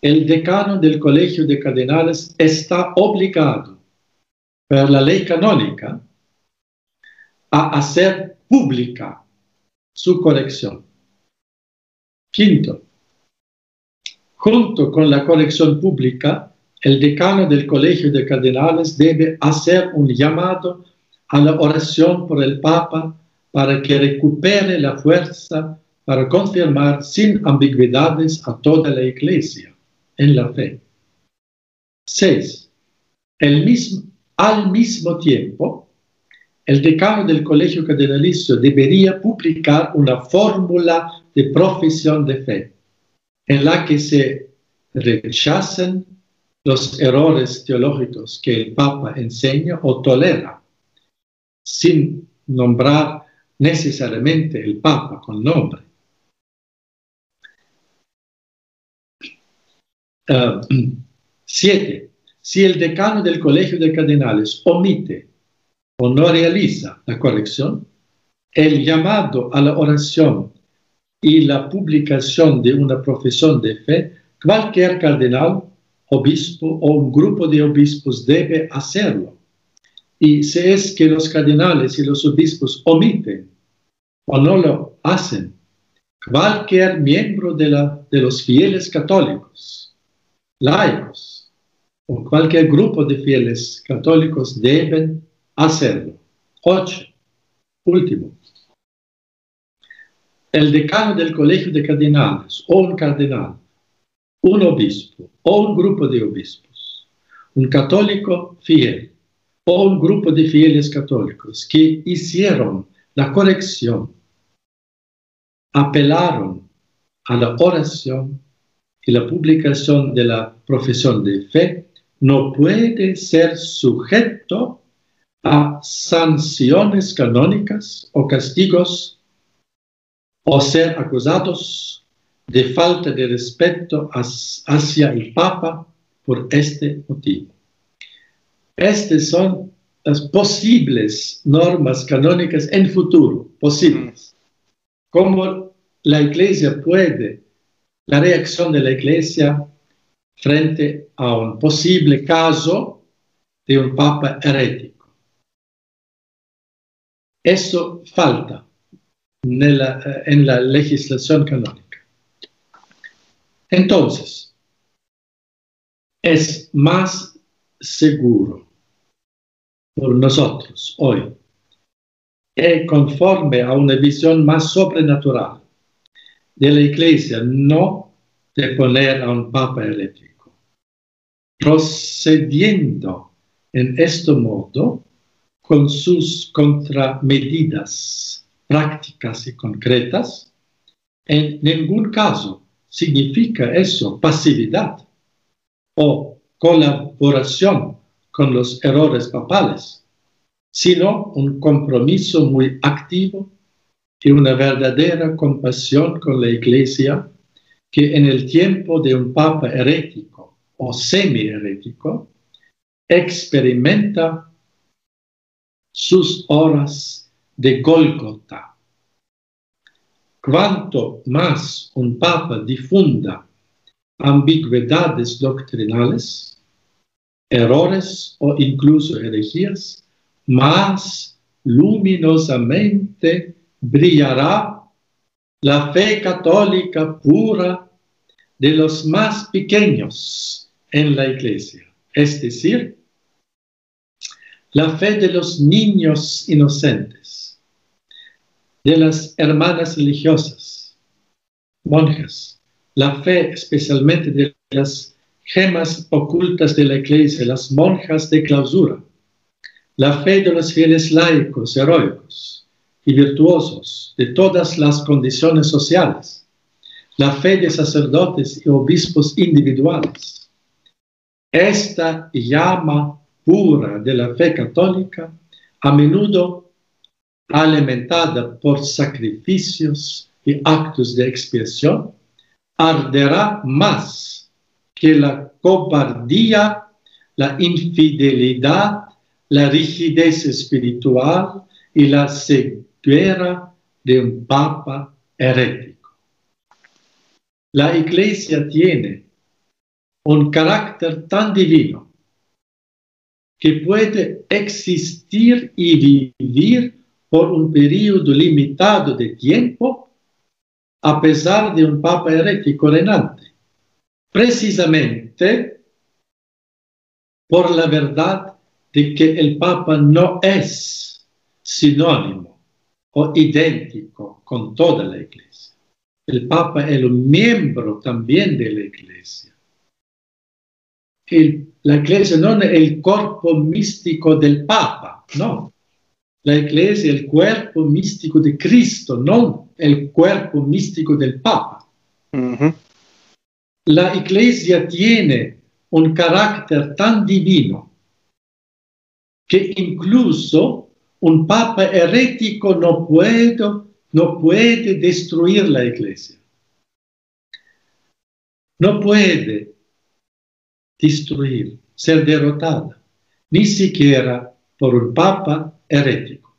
el decano del Colegio de Cardenales está obligado por la ley canónica a hacer pública su corrección. Quinto, junto con la corrección pública, el decano del Colegio de Cardenales debe hacer un llamado a la oración por el Papa para que recupere la fuerza para confirmar sin ambigüedades a toda la Iglesia en la fe. 6. Mismo, al mismo tiempo, el decano del Colegio Cardenalicio debería publicar una fórmula de profesión de fe en la que se rechacen los errores teológicos que el Papa enseña o tolera sin nombrar necesariamente el Papa con nombre. Uh, <clears throat> siete. Si el decano del Colegio de Cardenales omite o no realiza la corrección, el llamado a la oración y la publicación de una profesión de fe, cualquier cardenal, obispo o un grupo de obispos debe hacerlo y si es que los cardenales y los obispos omiten o no lo hacen, cualquier miembro de, los fieles católicos, laicos o cualquier grupo de fieles católicos deben hacerlo. Ocho. Último. El decano del colegio de cardenales o un cardenal, un obispo o un grupo de obispos, un católico fiel o un grupo de fieles católicos que hicieron la corrección, apelaron a la oración y la publicación de la profesión de fe, no puede ser sujeto a sanciones canónicas o castigos o ser acusados de falta de respeto hacia el Papa por este motivo. Estas son las posibles normas canónicas en futuro, posibles. ¿Cómo la Iglesia puede, la reacción de la Iglesia frente a un posible caso de un Papa herético? Eso falta en la legislación canónica. Entonces, es más seguro por nosotros hoy y conforme a una visión más sobrenatural de la Iglesia, no de poner a un Papa eléctrico. Procediendo en este modo, con sus contramedidas prácticas y concretas, en ningún caso significa eso pasividad o colaboración con los errores papales, sino un compromiso muy activo y una verdadera compasión con la Iglesia que en el tiempo de un papa herético o semi-herético experimenta sus horas de Golgota Cuanto más un papa difunda ambigüedades doctrinales, errores o incluso herejías, más luminosamente brillará la fe católica pura de los más pequeños en la iglesia, es decir, la fe de los niños inocentes de las hermanas religiosas, monjas, la fe especialmente de las gemas ocultas de la iglesia, las monjas de clausura, la fe de los fieles laicos, heroicos y virtuosos de todas las condiciones sociales, la fe de sacerdotes y obispos individuales. Esta llama pura de la fe católica a menudo alimentada por sacrificios y actos de expiación, arderá más que la cobardía, la infidelidad, la rigidez espiritual y la ceguera de un papa herético. La iglesia tiene un carácter tan divino que puede existir y vivir por un periodo limitado de tiempo, a pesar de un papa herético reinante, precisamente por la verdad de que el papa no es sinónimo o idéntico con toda la iglesia. El papa es un miembro también de la iglesia. la iglesia no es el cuerpo místico del papa, no la iglesia es el cuerpo místico de Cristo, no el cuerpo místico del Papa. La iglesia tiene un carácter tan divino que incluso un papa herético no puede, no puede destruir la iglesia. No puede destruir, ser derrotada, ni siquiera por un papa herético.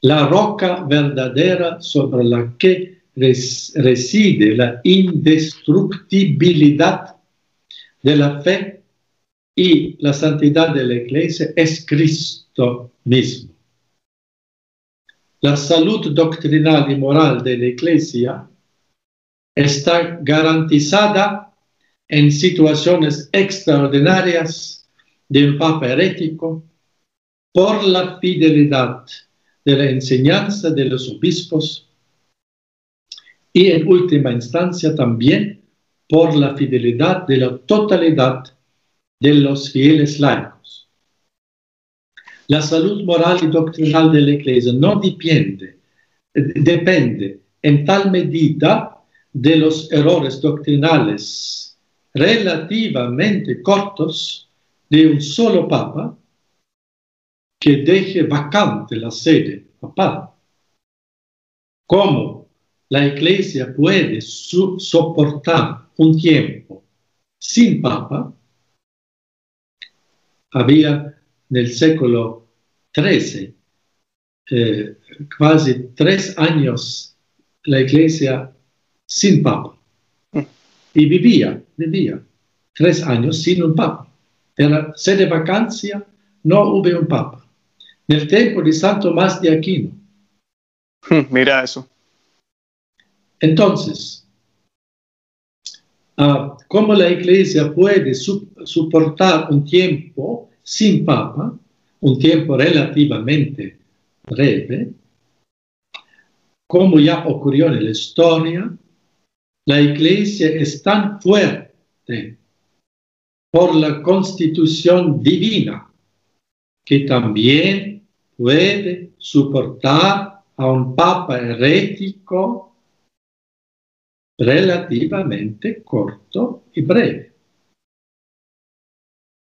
La roca verdadera sobre la que reside la indestructibilidad de la fe y la santidad de la iglesia es Cristo mismo. La salud doctrinal y moral de la iglesia está garantizada en situaciones extraordinarias de un papa herético por la fidelidad de la enseñanza de los obispos y en última instancia también por la fidelidad de la totalidad de los fieles laicos. La salud moral y doctrinal de la Iglesia no depende, depende en tal medida de los errores doctrinales relativamente cortos de un solo papa que deje vacante la sede papal. ¿Cómo la iglesia puede soportar un tiempo sin papa? Había en el século XIII eh, casi tres años la iglesia sin papa. Y vivía, vivía tres años sin un papa. Era sede vacancia, no hubo un papa. En el tiempo de Santo Tomás de Aquino. Mira eso. Entonces, uh, ¿cómo la iglesia puede soportar un tiempo sin papa, un tiempo relativamente breve, como ya ocurrió en la historia, la iglesia es tan fuerte por la constitución divina que también puede soportar a un papa herético relativamente corto y breve.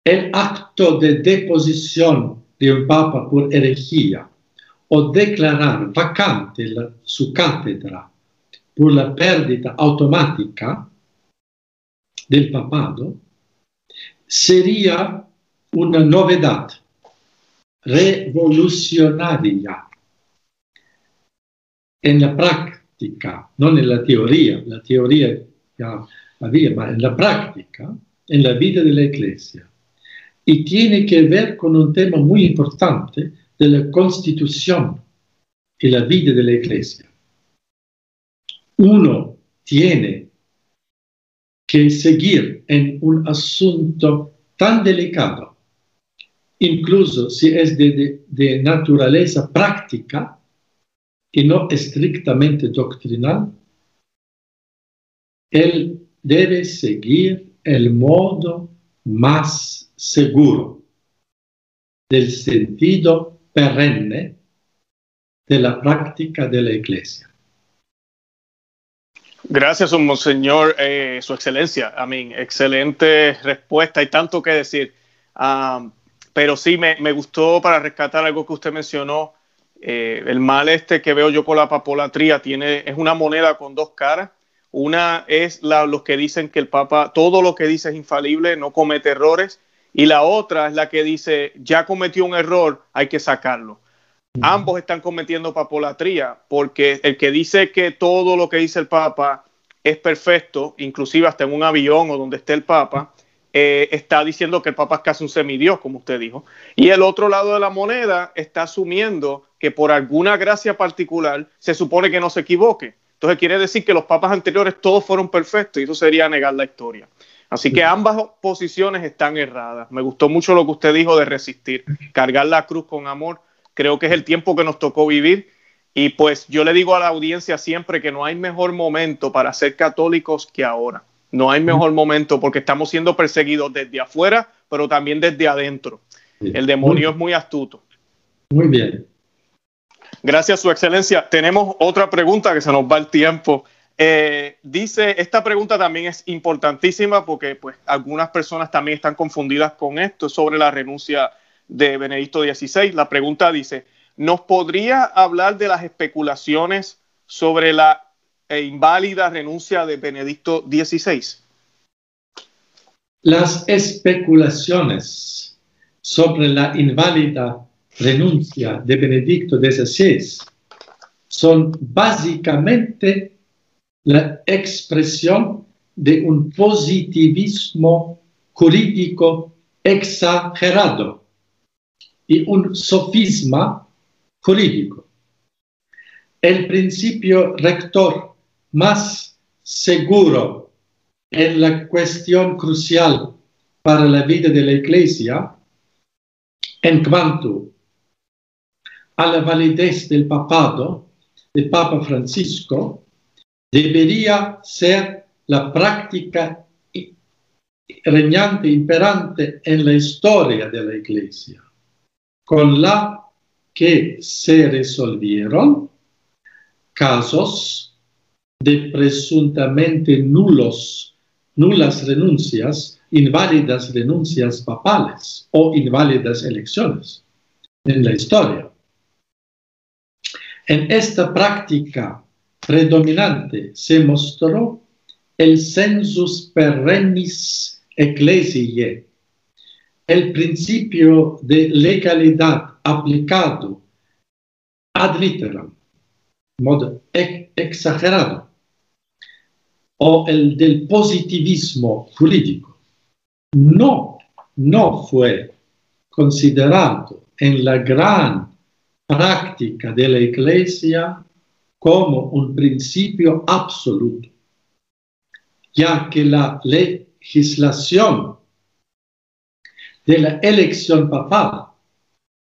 El acto de deposición de un papa por herejía o declarar vacante la, su cátedra por la pérdida automática del papado, sería una novedad revolucionaria en la práctica, no en la teoría, la teoría ya había, pero en la práctica, en la vida de la iglesia. Y tiene que ver con un tema muy importante de la constitución y la vida de la iglesia. Uno tiene que seguir en un asunto tan delicado, incluso si es de, de, naturaleza práctica y no estrictamente doctrinal, él debe seguir el modo más seguro del sentido perenne de la práctica de la iglesia. Gracias, Monseñor, eh, Su Excelencia. A mí, excelente respuesta. Hay tanto que decir. pero sí, me, gustó para rescatar algo que usted mencionó. Eh, el mal este que veo yo con la papolatría tiene, es una moneda con dos caras. Una es la, los que dicen que el Papa, todo lo que dice es infalible, no comete errores y la otra es la que dice, ya cometió un error, hay que sacarlo. Ambos están cometiendo papolatría, porque el que dice que todo lo que dice el Papa es perfecto, inclusive hasta en un avión o donde esté el Papa, eh, está diciendo que el Papa es casi un semidios, como usted dijo. Y el otro lado de la moneda está asumiendo que por alguna gracia particular se supone que no se equivoque. Entonces quiere decir que los papas anteriores todos fueron perfectos y eso sería negar la historia. Así que ambas posiciones están erradas. Me gustó mucho lo que usted dijo de resistir, cargar la cruz con amor. Creo que es el tiempo que nos tocó vivir. Y pues yo le digo a la audiencia siempre que no hay mejor momento para ser católicos que ahora. No hay mejor momento porque estamos siendo perseguidos desde afuera, pero también desde adentro. El demonio es muy astuto. Muy bien. Gracias, Su Excelencia. Tenemos otra pregunta que se nos va el tiempo. Eh, dice, esta pregunta también es importantísima porque pues, algunas personas también están confundidas con esto sobre la renuncia de Benedicto XVI. La pregunta dice, ¿nos podría hablar de las especulaciones sobre la eh, inválida renuncia de Benedicto XVI? Las especulaciones sobre la inválida renuncia de Benedicto XVI son básicamente la expresión de un positivismo jurídico exagerado y un sofisma jurídico. El principio rector más seguro en la cuestión crucial para la vida de la Iglesia en cuanto a la validez del papado del Papa Francisco debería ser la práctica reñante, imperante en la historia de la Iglesia, con la que se resolvieron casos de presuntamente nulos, nulas renuncias, inválidas renuncias papales o inválidas elecciones. en la historia. En esta práctica predominante se mostró el sensus perennis ecclesiae, el principio de legalidad aplicado ad literam, modo exagerado, o el del positivismo jurídico, no, no fue considerado en la gran práctica de la Iglesia como un principio absoluto, ya que la legislación de la elección papal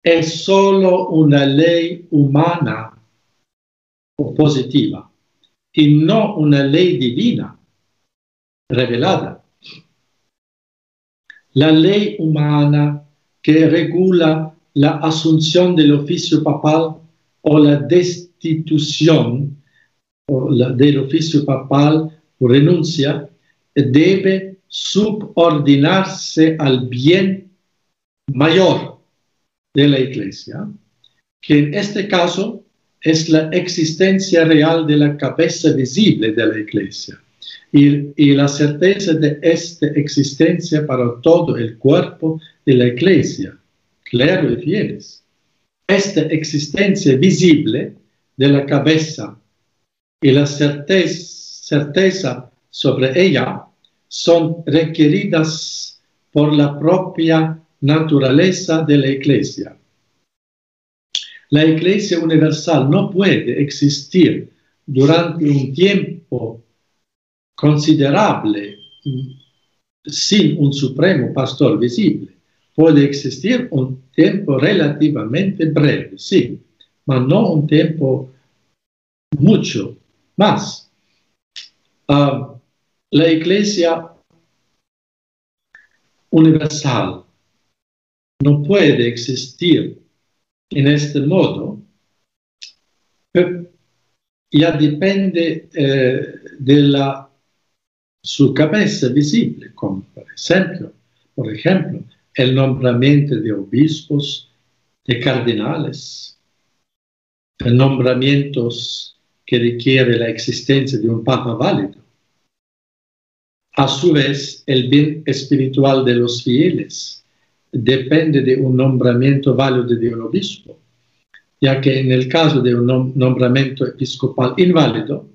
es solo una ley humana o positiva y no una ley divina revelada. La ley humana que regula la asunción del oficio papal o la destitución del oficio papal o renuncia debe subordinarse al bien mayor de la iglesia, que en este caso es la existencia real de la cabeza visible de la iglesia y, la certeza de esta existencia para todo el cuerpo de la iglesia, claro y fieles. Esta existencia visible de la cabeza y la certeza, certeza sobre ella son requeridas por la propia naturaleza de la iglesia. La iglesia universal no puede existir durante un tiempo considerable sin un supremo pastor visible. Puede existir un tiempo relativamente breve, sí, pero no un tiempo mucho más. Ah, la iglesia universal no puede existir en este modo, ya depende eh, de la su cabeza visible, como por ejemplo, por ejemplo, el nombramiento de obispos, de cardenales, de nombramientos que requiere la existencia de un papa válido. A su vez, el bien espiritual de los fieles depende de un nombramiento válido de un obispo, ya que en el caso de un nombramiento episcopal inválido,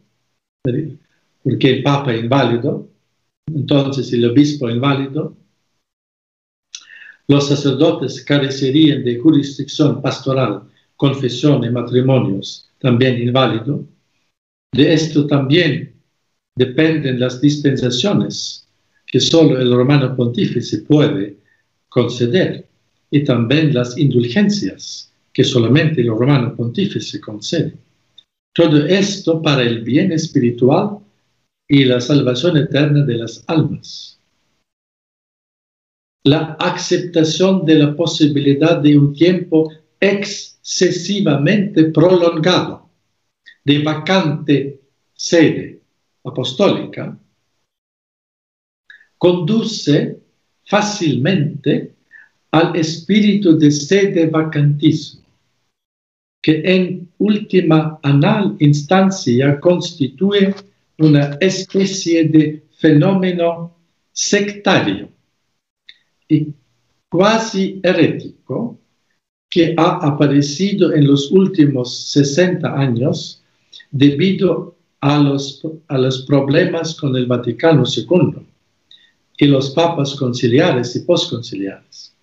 porque el Papa es inválido, entonces el obispo es inválido, los sacerdotes carecerían de jurisdicción pastoral, confesión y matrimonios, también inválido. De esto también dependen las dispensaciones que solo el romano pontífice puede conceder y también las indulgencias que solamente el romano pontífice concede. Todo esto para el bien espiritual y la salvación eterna de las almas. La aceptación de la posibilidad de un tiempo excesivamente prolongado de vacante sede apostólica conduce fácilmente al espíritu de sede vacantismo, que en última anal instancia constituye una especie de fenómeno sectario y cuasi herético que ha aparecido en los últimos 60 años debido a los, a los problemas con el Vaticano II y los papas conciliares y posconciliares.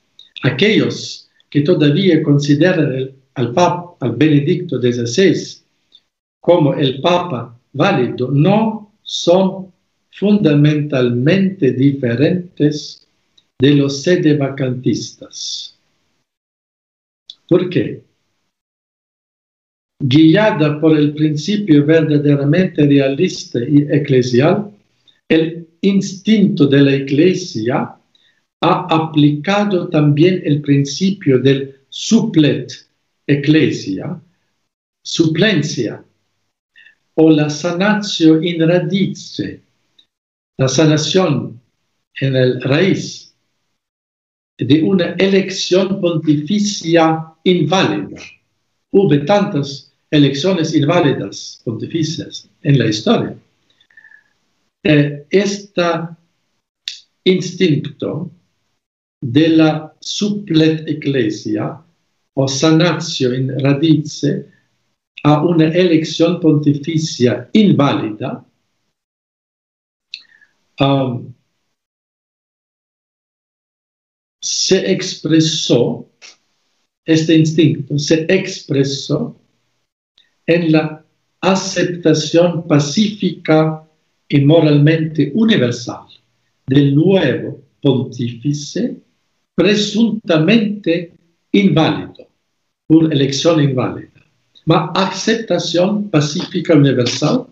Aquellos que todavía consideran al Papa, al Benedicto XVI, como el Papa válido no son fundamentalmente diferentes de los sedevacantistas. ¿Por qué? Guiada por el principio verdaderamente realista y eclesial, el instinto de la iglesia ha aplicado también el principio del suplet eclesia, suplencia o la sanatio in radice, la sanación en el raíz de una elección pontificia inválida. Hubo tantas elecciones inválidas pontificias en la historia. Eh, este instinto de la supplet ecclesia o sanatio in radice a una elección pontificia inválida um, se expresó, este instinto se expresó en la aceptación pacífica y moralmente universal del nuevo pontífice presuntamente inválido, por elección inválida. Ma aceptación pacífica universal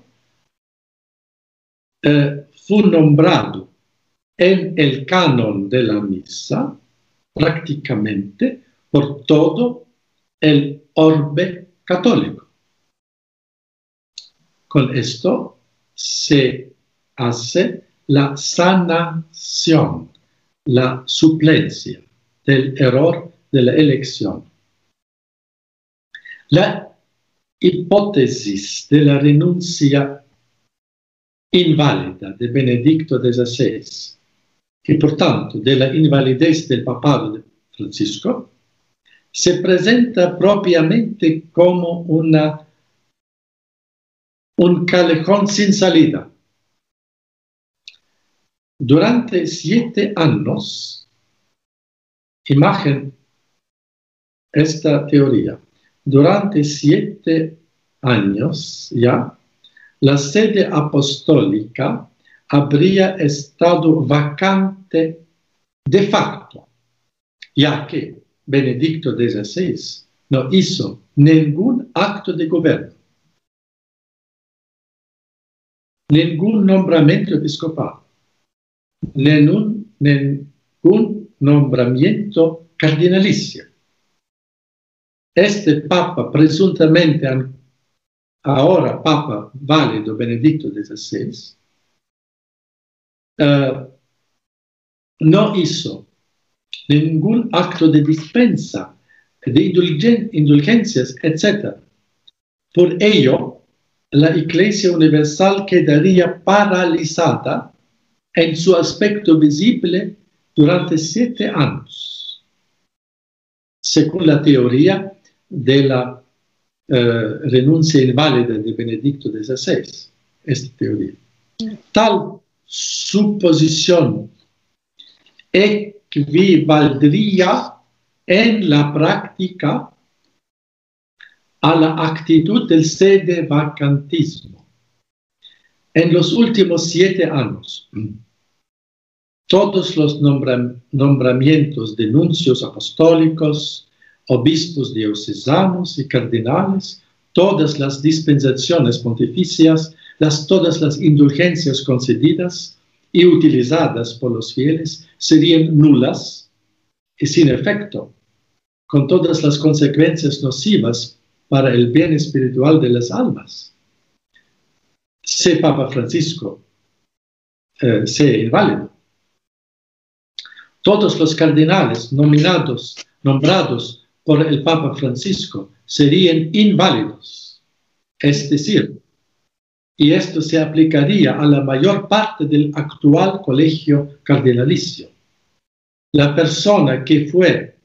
eh, fue nombrado en el canon de la misa prácticamente por todo el orbe católico. Con esto se hace la sanación, la suplencia del error de la elección. La hipótesis de la renuncia inválida de Benedicto XVI y por tanto de la invalidez del papado Francisco se presenta propiamente como una un callejón sin salida. Durante siete años, imagen esta teoría, durante siete años ya, la sede apostólica habría estado vacante de facto, ya que Benedicto XVI no hizo ningún acto de gobierno ningún nombramiento episcopal, ningún, ningún nombramiento cardinalicio. Este Papa, presuntamente ahora Papa válido Benedicto XVI, uh, no hizo ningún acto de dispensa, de indulgen indulgencias, etc. Por ello, la Iglesia Universal quedaría paralizada en su aspecto visible durante siete años, según la teoría de la eh, renuncia inválida de Benedicto XVI. Esta teoría. Tal suposición equivaldría en la práctica a la actitud del sede vacantismo. En los últimos siete años, todos los nombramientos de nuncios apostólicos, obispos diocesanos y cardinales, todas las dispensaciones pontificias, las, todas las indulgencias concedidas y utilizadas por los fieles serían nulas y sin efecto, con todas las consecuencias nocivas para el bien espiritual de las almas. Si Papa Francisco eh, sea inválido, todos los cardinales nominados, nombrados por el Papa Francisco serían inválidos. Es decir, y esto se aplicaría a la mayor parte del actual colegio cardinalicio. La persona que fue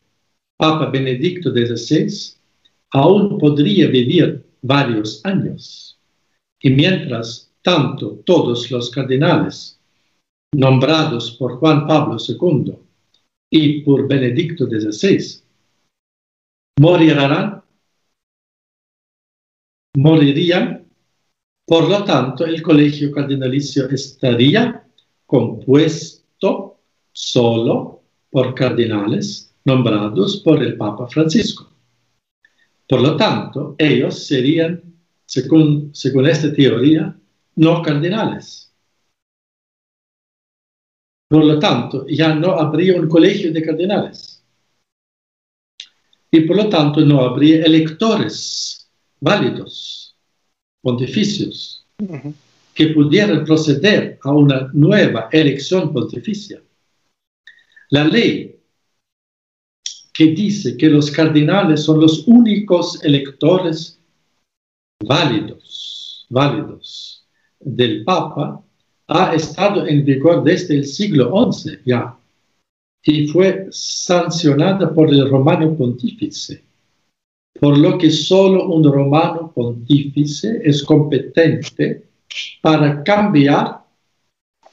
Papa Benedicto XVI aún podría vivir varios años. Y mientras tanto todos los cardenales nombrados por Juan Pablo II y por Benedicto XVI morirán, morirían, por lo tanto el colegio cardinalicio estaría compuesto solo por cardenales nombrados por el Papa Francisco. Por lo tanto, ellos serían, según, según esta teoría, no cardinales. Por lo tanto, ya no habría un colegio de cardinales. Y por lo tanto, no habría electores válidos, pontificios, que pudieran proceder a una nueva elección pontificia. La ley que dice que los cardinales son los únicos electores válidos, válidos del Papa, ha estado en vigor desde el siglo XI ya y fue sancionada por el romano pontífice, por lo que solo un romano pontífice es competente para cambiar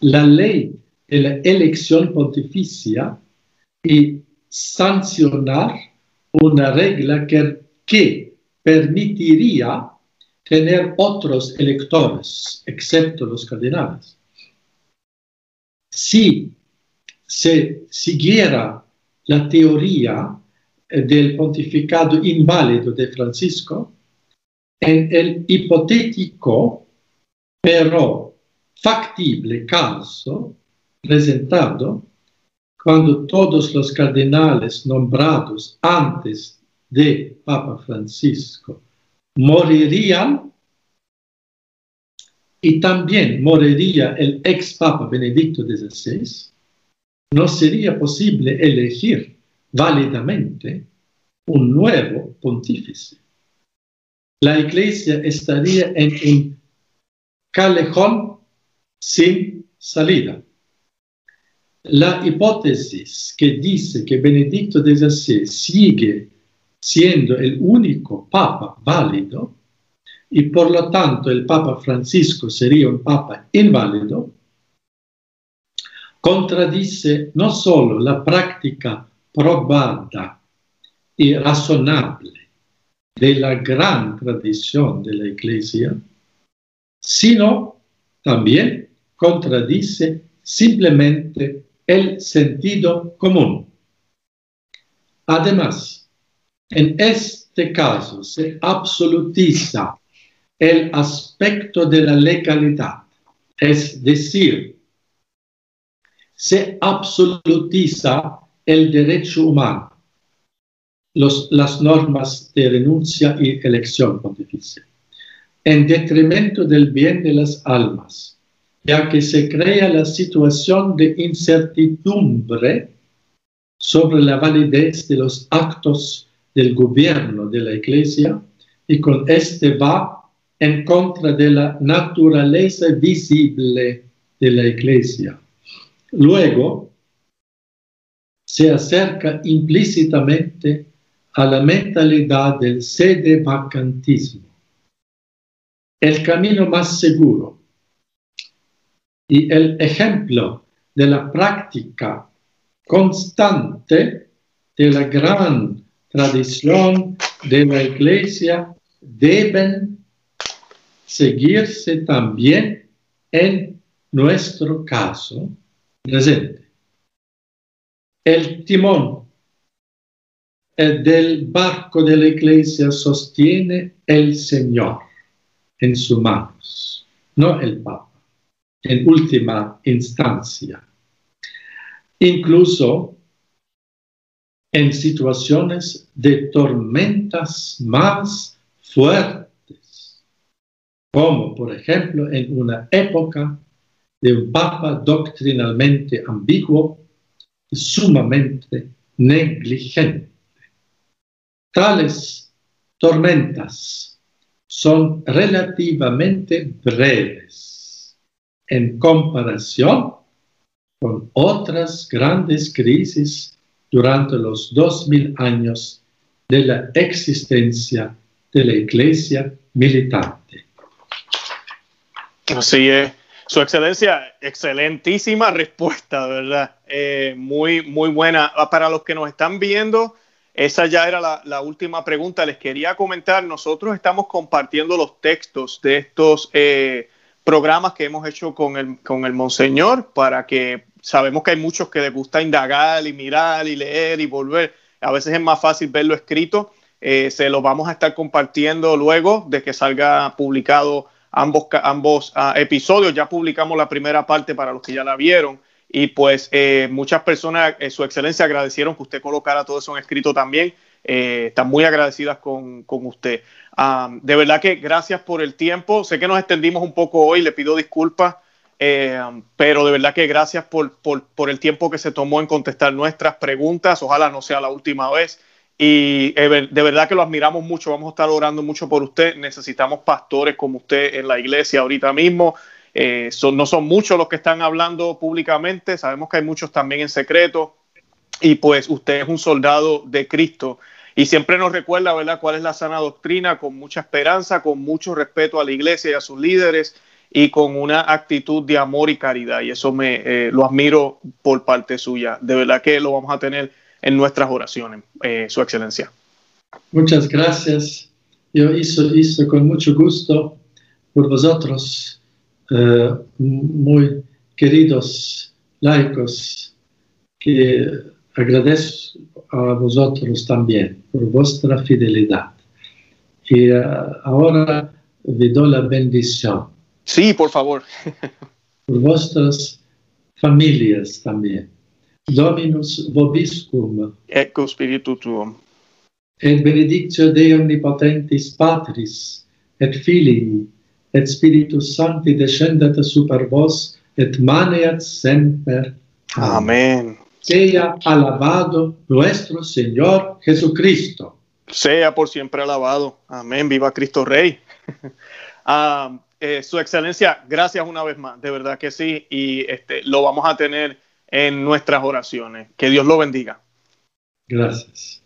la ley de la elección pontificia y sancionar una regla que, permitiría tener otros electores, excepto los cardenales. Si se siguiera la teoría del pontificado inválido de Francisco, en el hipotético pero factible caso presentado, cuando todos los cardenales nombrados antes de Papa Francisco morirían y también moriría el ex Papa Benedicto XVI, no sería posible elegir válidamente un nuevo pontífice. La Iglesia estaría en un callejón sin salida. La hipótesis que dice que Benedicto XVI sigue siendo el único papa válido y por lo tanto el Papa Francisco sería un papa inválido, contradice no solo la práctica probada y razonable de la gran tradición de la Iglesia, sino también contradice simplemente el sentido común. Además, en este caso se absolutiza el aspecto de la legalidad, es decir, se absolutiza el derecho humano, las normas de renuncia y elección pontificia en detrimento del bien de las almas, ya que se crea la situación de incertidumbre sobre la validez de los actos del gobierno de la Iglesia y con este va en contra de la naturaleza visible de la Iglesia. Luego, se acerca implícitamente a la mentalidad del sede vacantismo el camino más seguro y el ejemplo de la práctica constante de la gran tradición de la Iglesia deben seguirse también en nuestro caso presente. El timón del barco de la Iglesia sostiene el Señor en sus manos, no el Papa, en última instancia. Incluso en situaciones de tormentas más fuertes, como por ejemplo en una época de un Papa doctrinalmente ambiguo sumamente negligente. Tales tormentas son relativamente breves en comparación con otras grandes crisis durante los dos mil años de la existencia de la Iglesia militante. Su excelencia, excelentísima respuesta, ¿verdad? Eh, muy, muy buena. Para los que nos están viendo, esa ya era la, última pregunta. Les quería comentar, nosotros estamos compartiendo los textos de estos eh, programas que hemos hecho con el, con el Monseñor para que sabemos que hay muchos que les gusta indagar y mirar y leer y volver. A veces es más fácil verlo escrito. Eh, se lo vamos a estar compartiendo luego de que salga publicado ambos, ambos ah, episodios. Ya publicamos la primera parte para los que ya la vieron. Y pues eh, muchas personas, eh, su excelencia, agradecieron que usted colocara todo eso en escrito también. Eh, están muy agradecidas con, con usted. de verdad que gracias por el tiempo. Sé que nos extendimos un poco hoy, le pido disculpas. Eh, pero de verdad que gracias por, por, el tiempo que se tomó en contestar nuestras preguntas. Ojalá no sea la última vez. Y eh, de verdad que lo admiramos mucho. Vamos a estar orando mucho por usted. Necesitamos pastores como usted en la iglesia ahorita mismo. Eh, son, no son muchos los que están hablando públicamente. Sabemos que hay muchos también en secreto. Y pues usted es un soldado de Cristo. Y siempre nos recuerda, ¿verdad?, cuál es la sana doctrina, con mucha esperanza, con mucho respeto a la iglesia y a sus líderes y con una actitud de amor y caridad. Y eso me eh, lo admiro por parte suya. De verdad que lo vamos a tener en nuestras oraciones, eh, Su Excelencia. Muchas gracias. Yo hice, hice con mucho gusto por vosotros, eh, muy queridos laicos, que agradezco a vosotros también por vuestra fidelidad. Y ahora vi doy la bendición Sí, por favor. <laughs> por vuestras familias también. Dominus vobiscum. Ecco spiritu tuum. Et benedictio Dei omnipotentis Patris, et Filii, et Spiritus Sancti descendat super vos, et maneat semper. Amén. Sea alabado nuestro Señor Jesucristo. Sea por siempre alabado. Amén. Viva Cristo Rey. um, <laughs> Eh, su excelencia, gracias una vez más, de verdad que sí, y este, lo vamos a tener en nuestras oraciones. Que Dios lo bendiga. Gracias.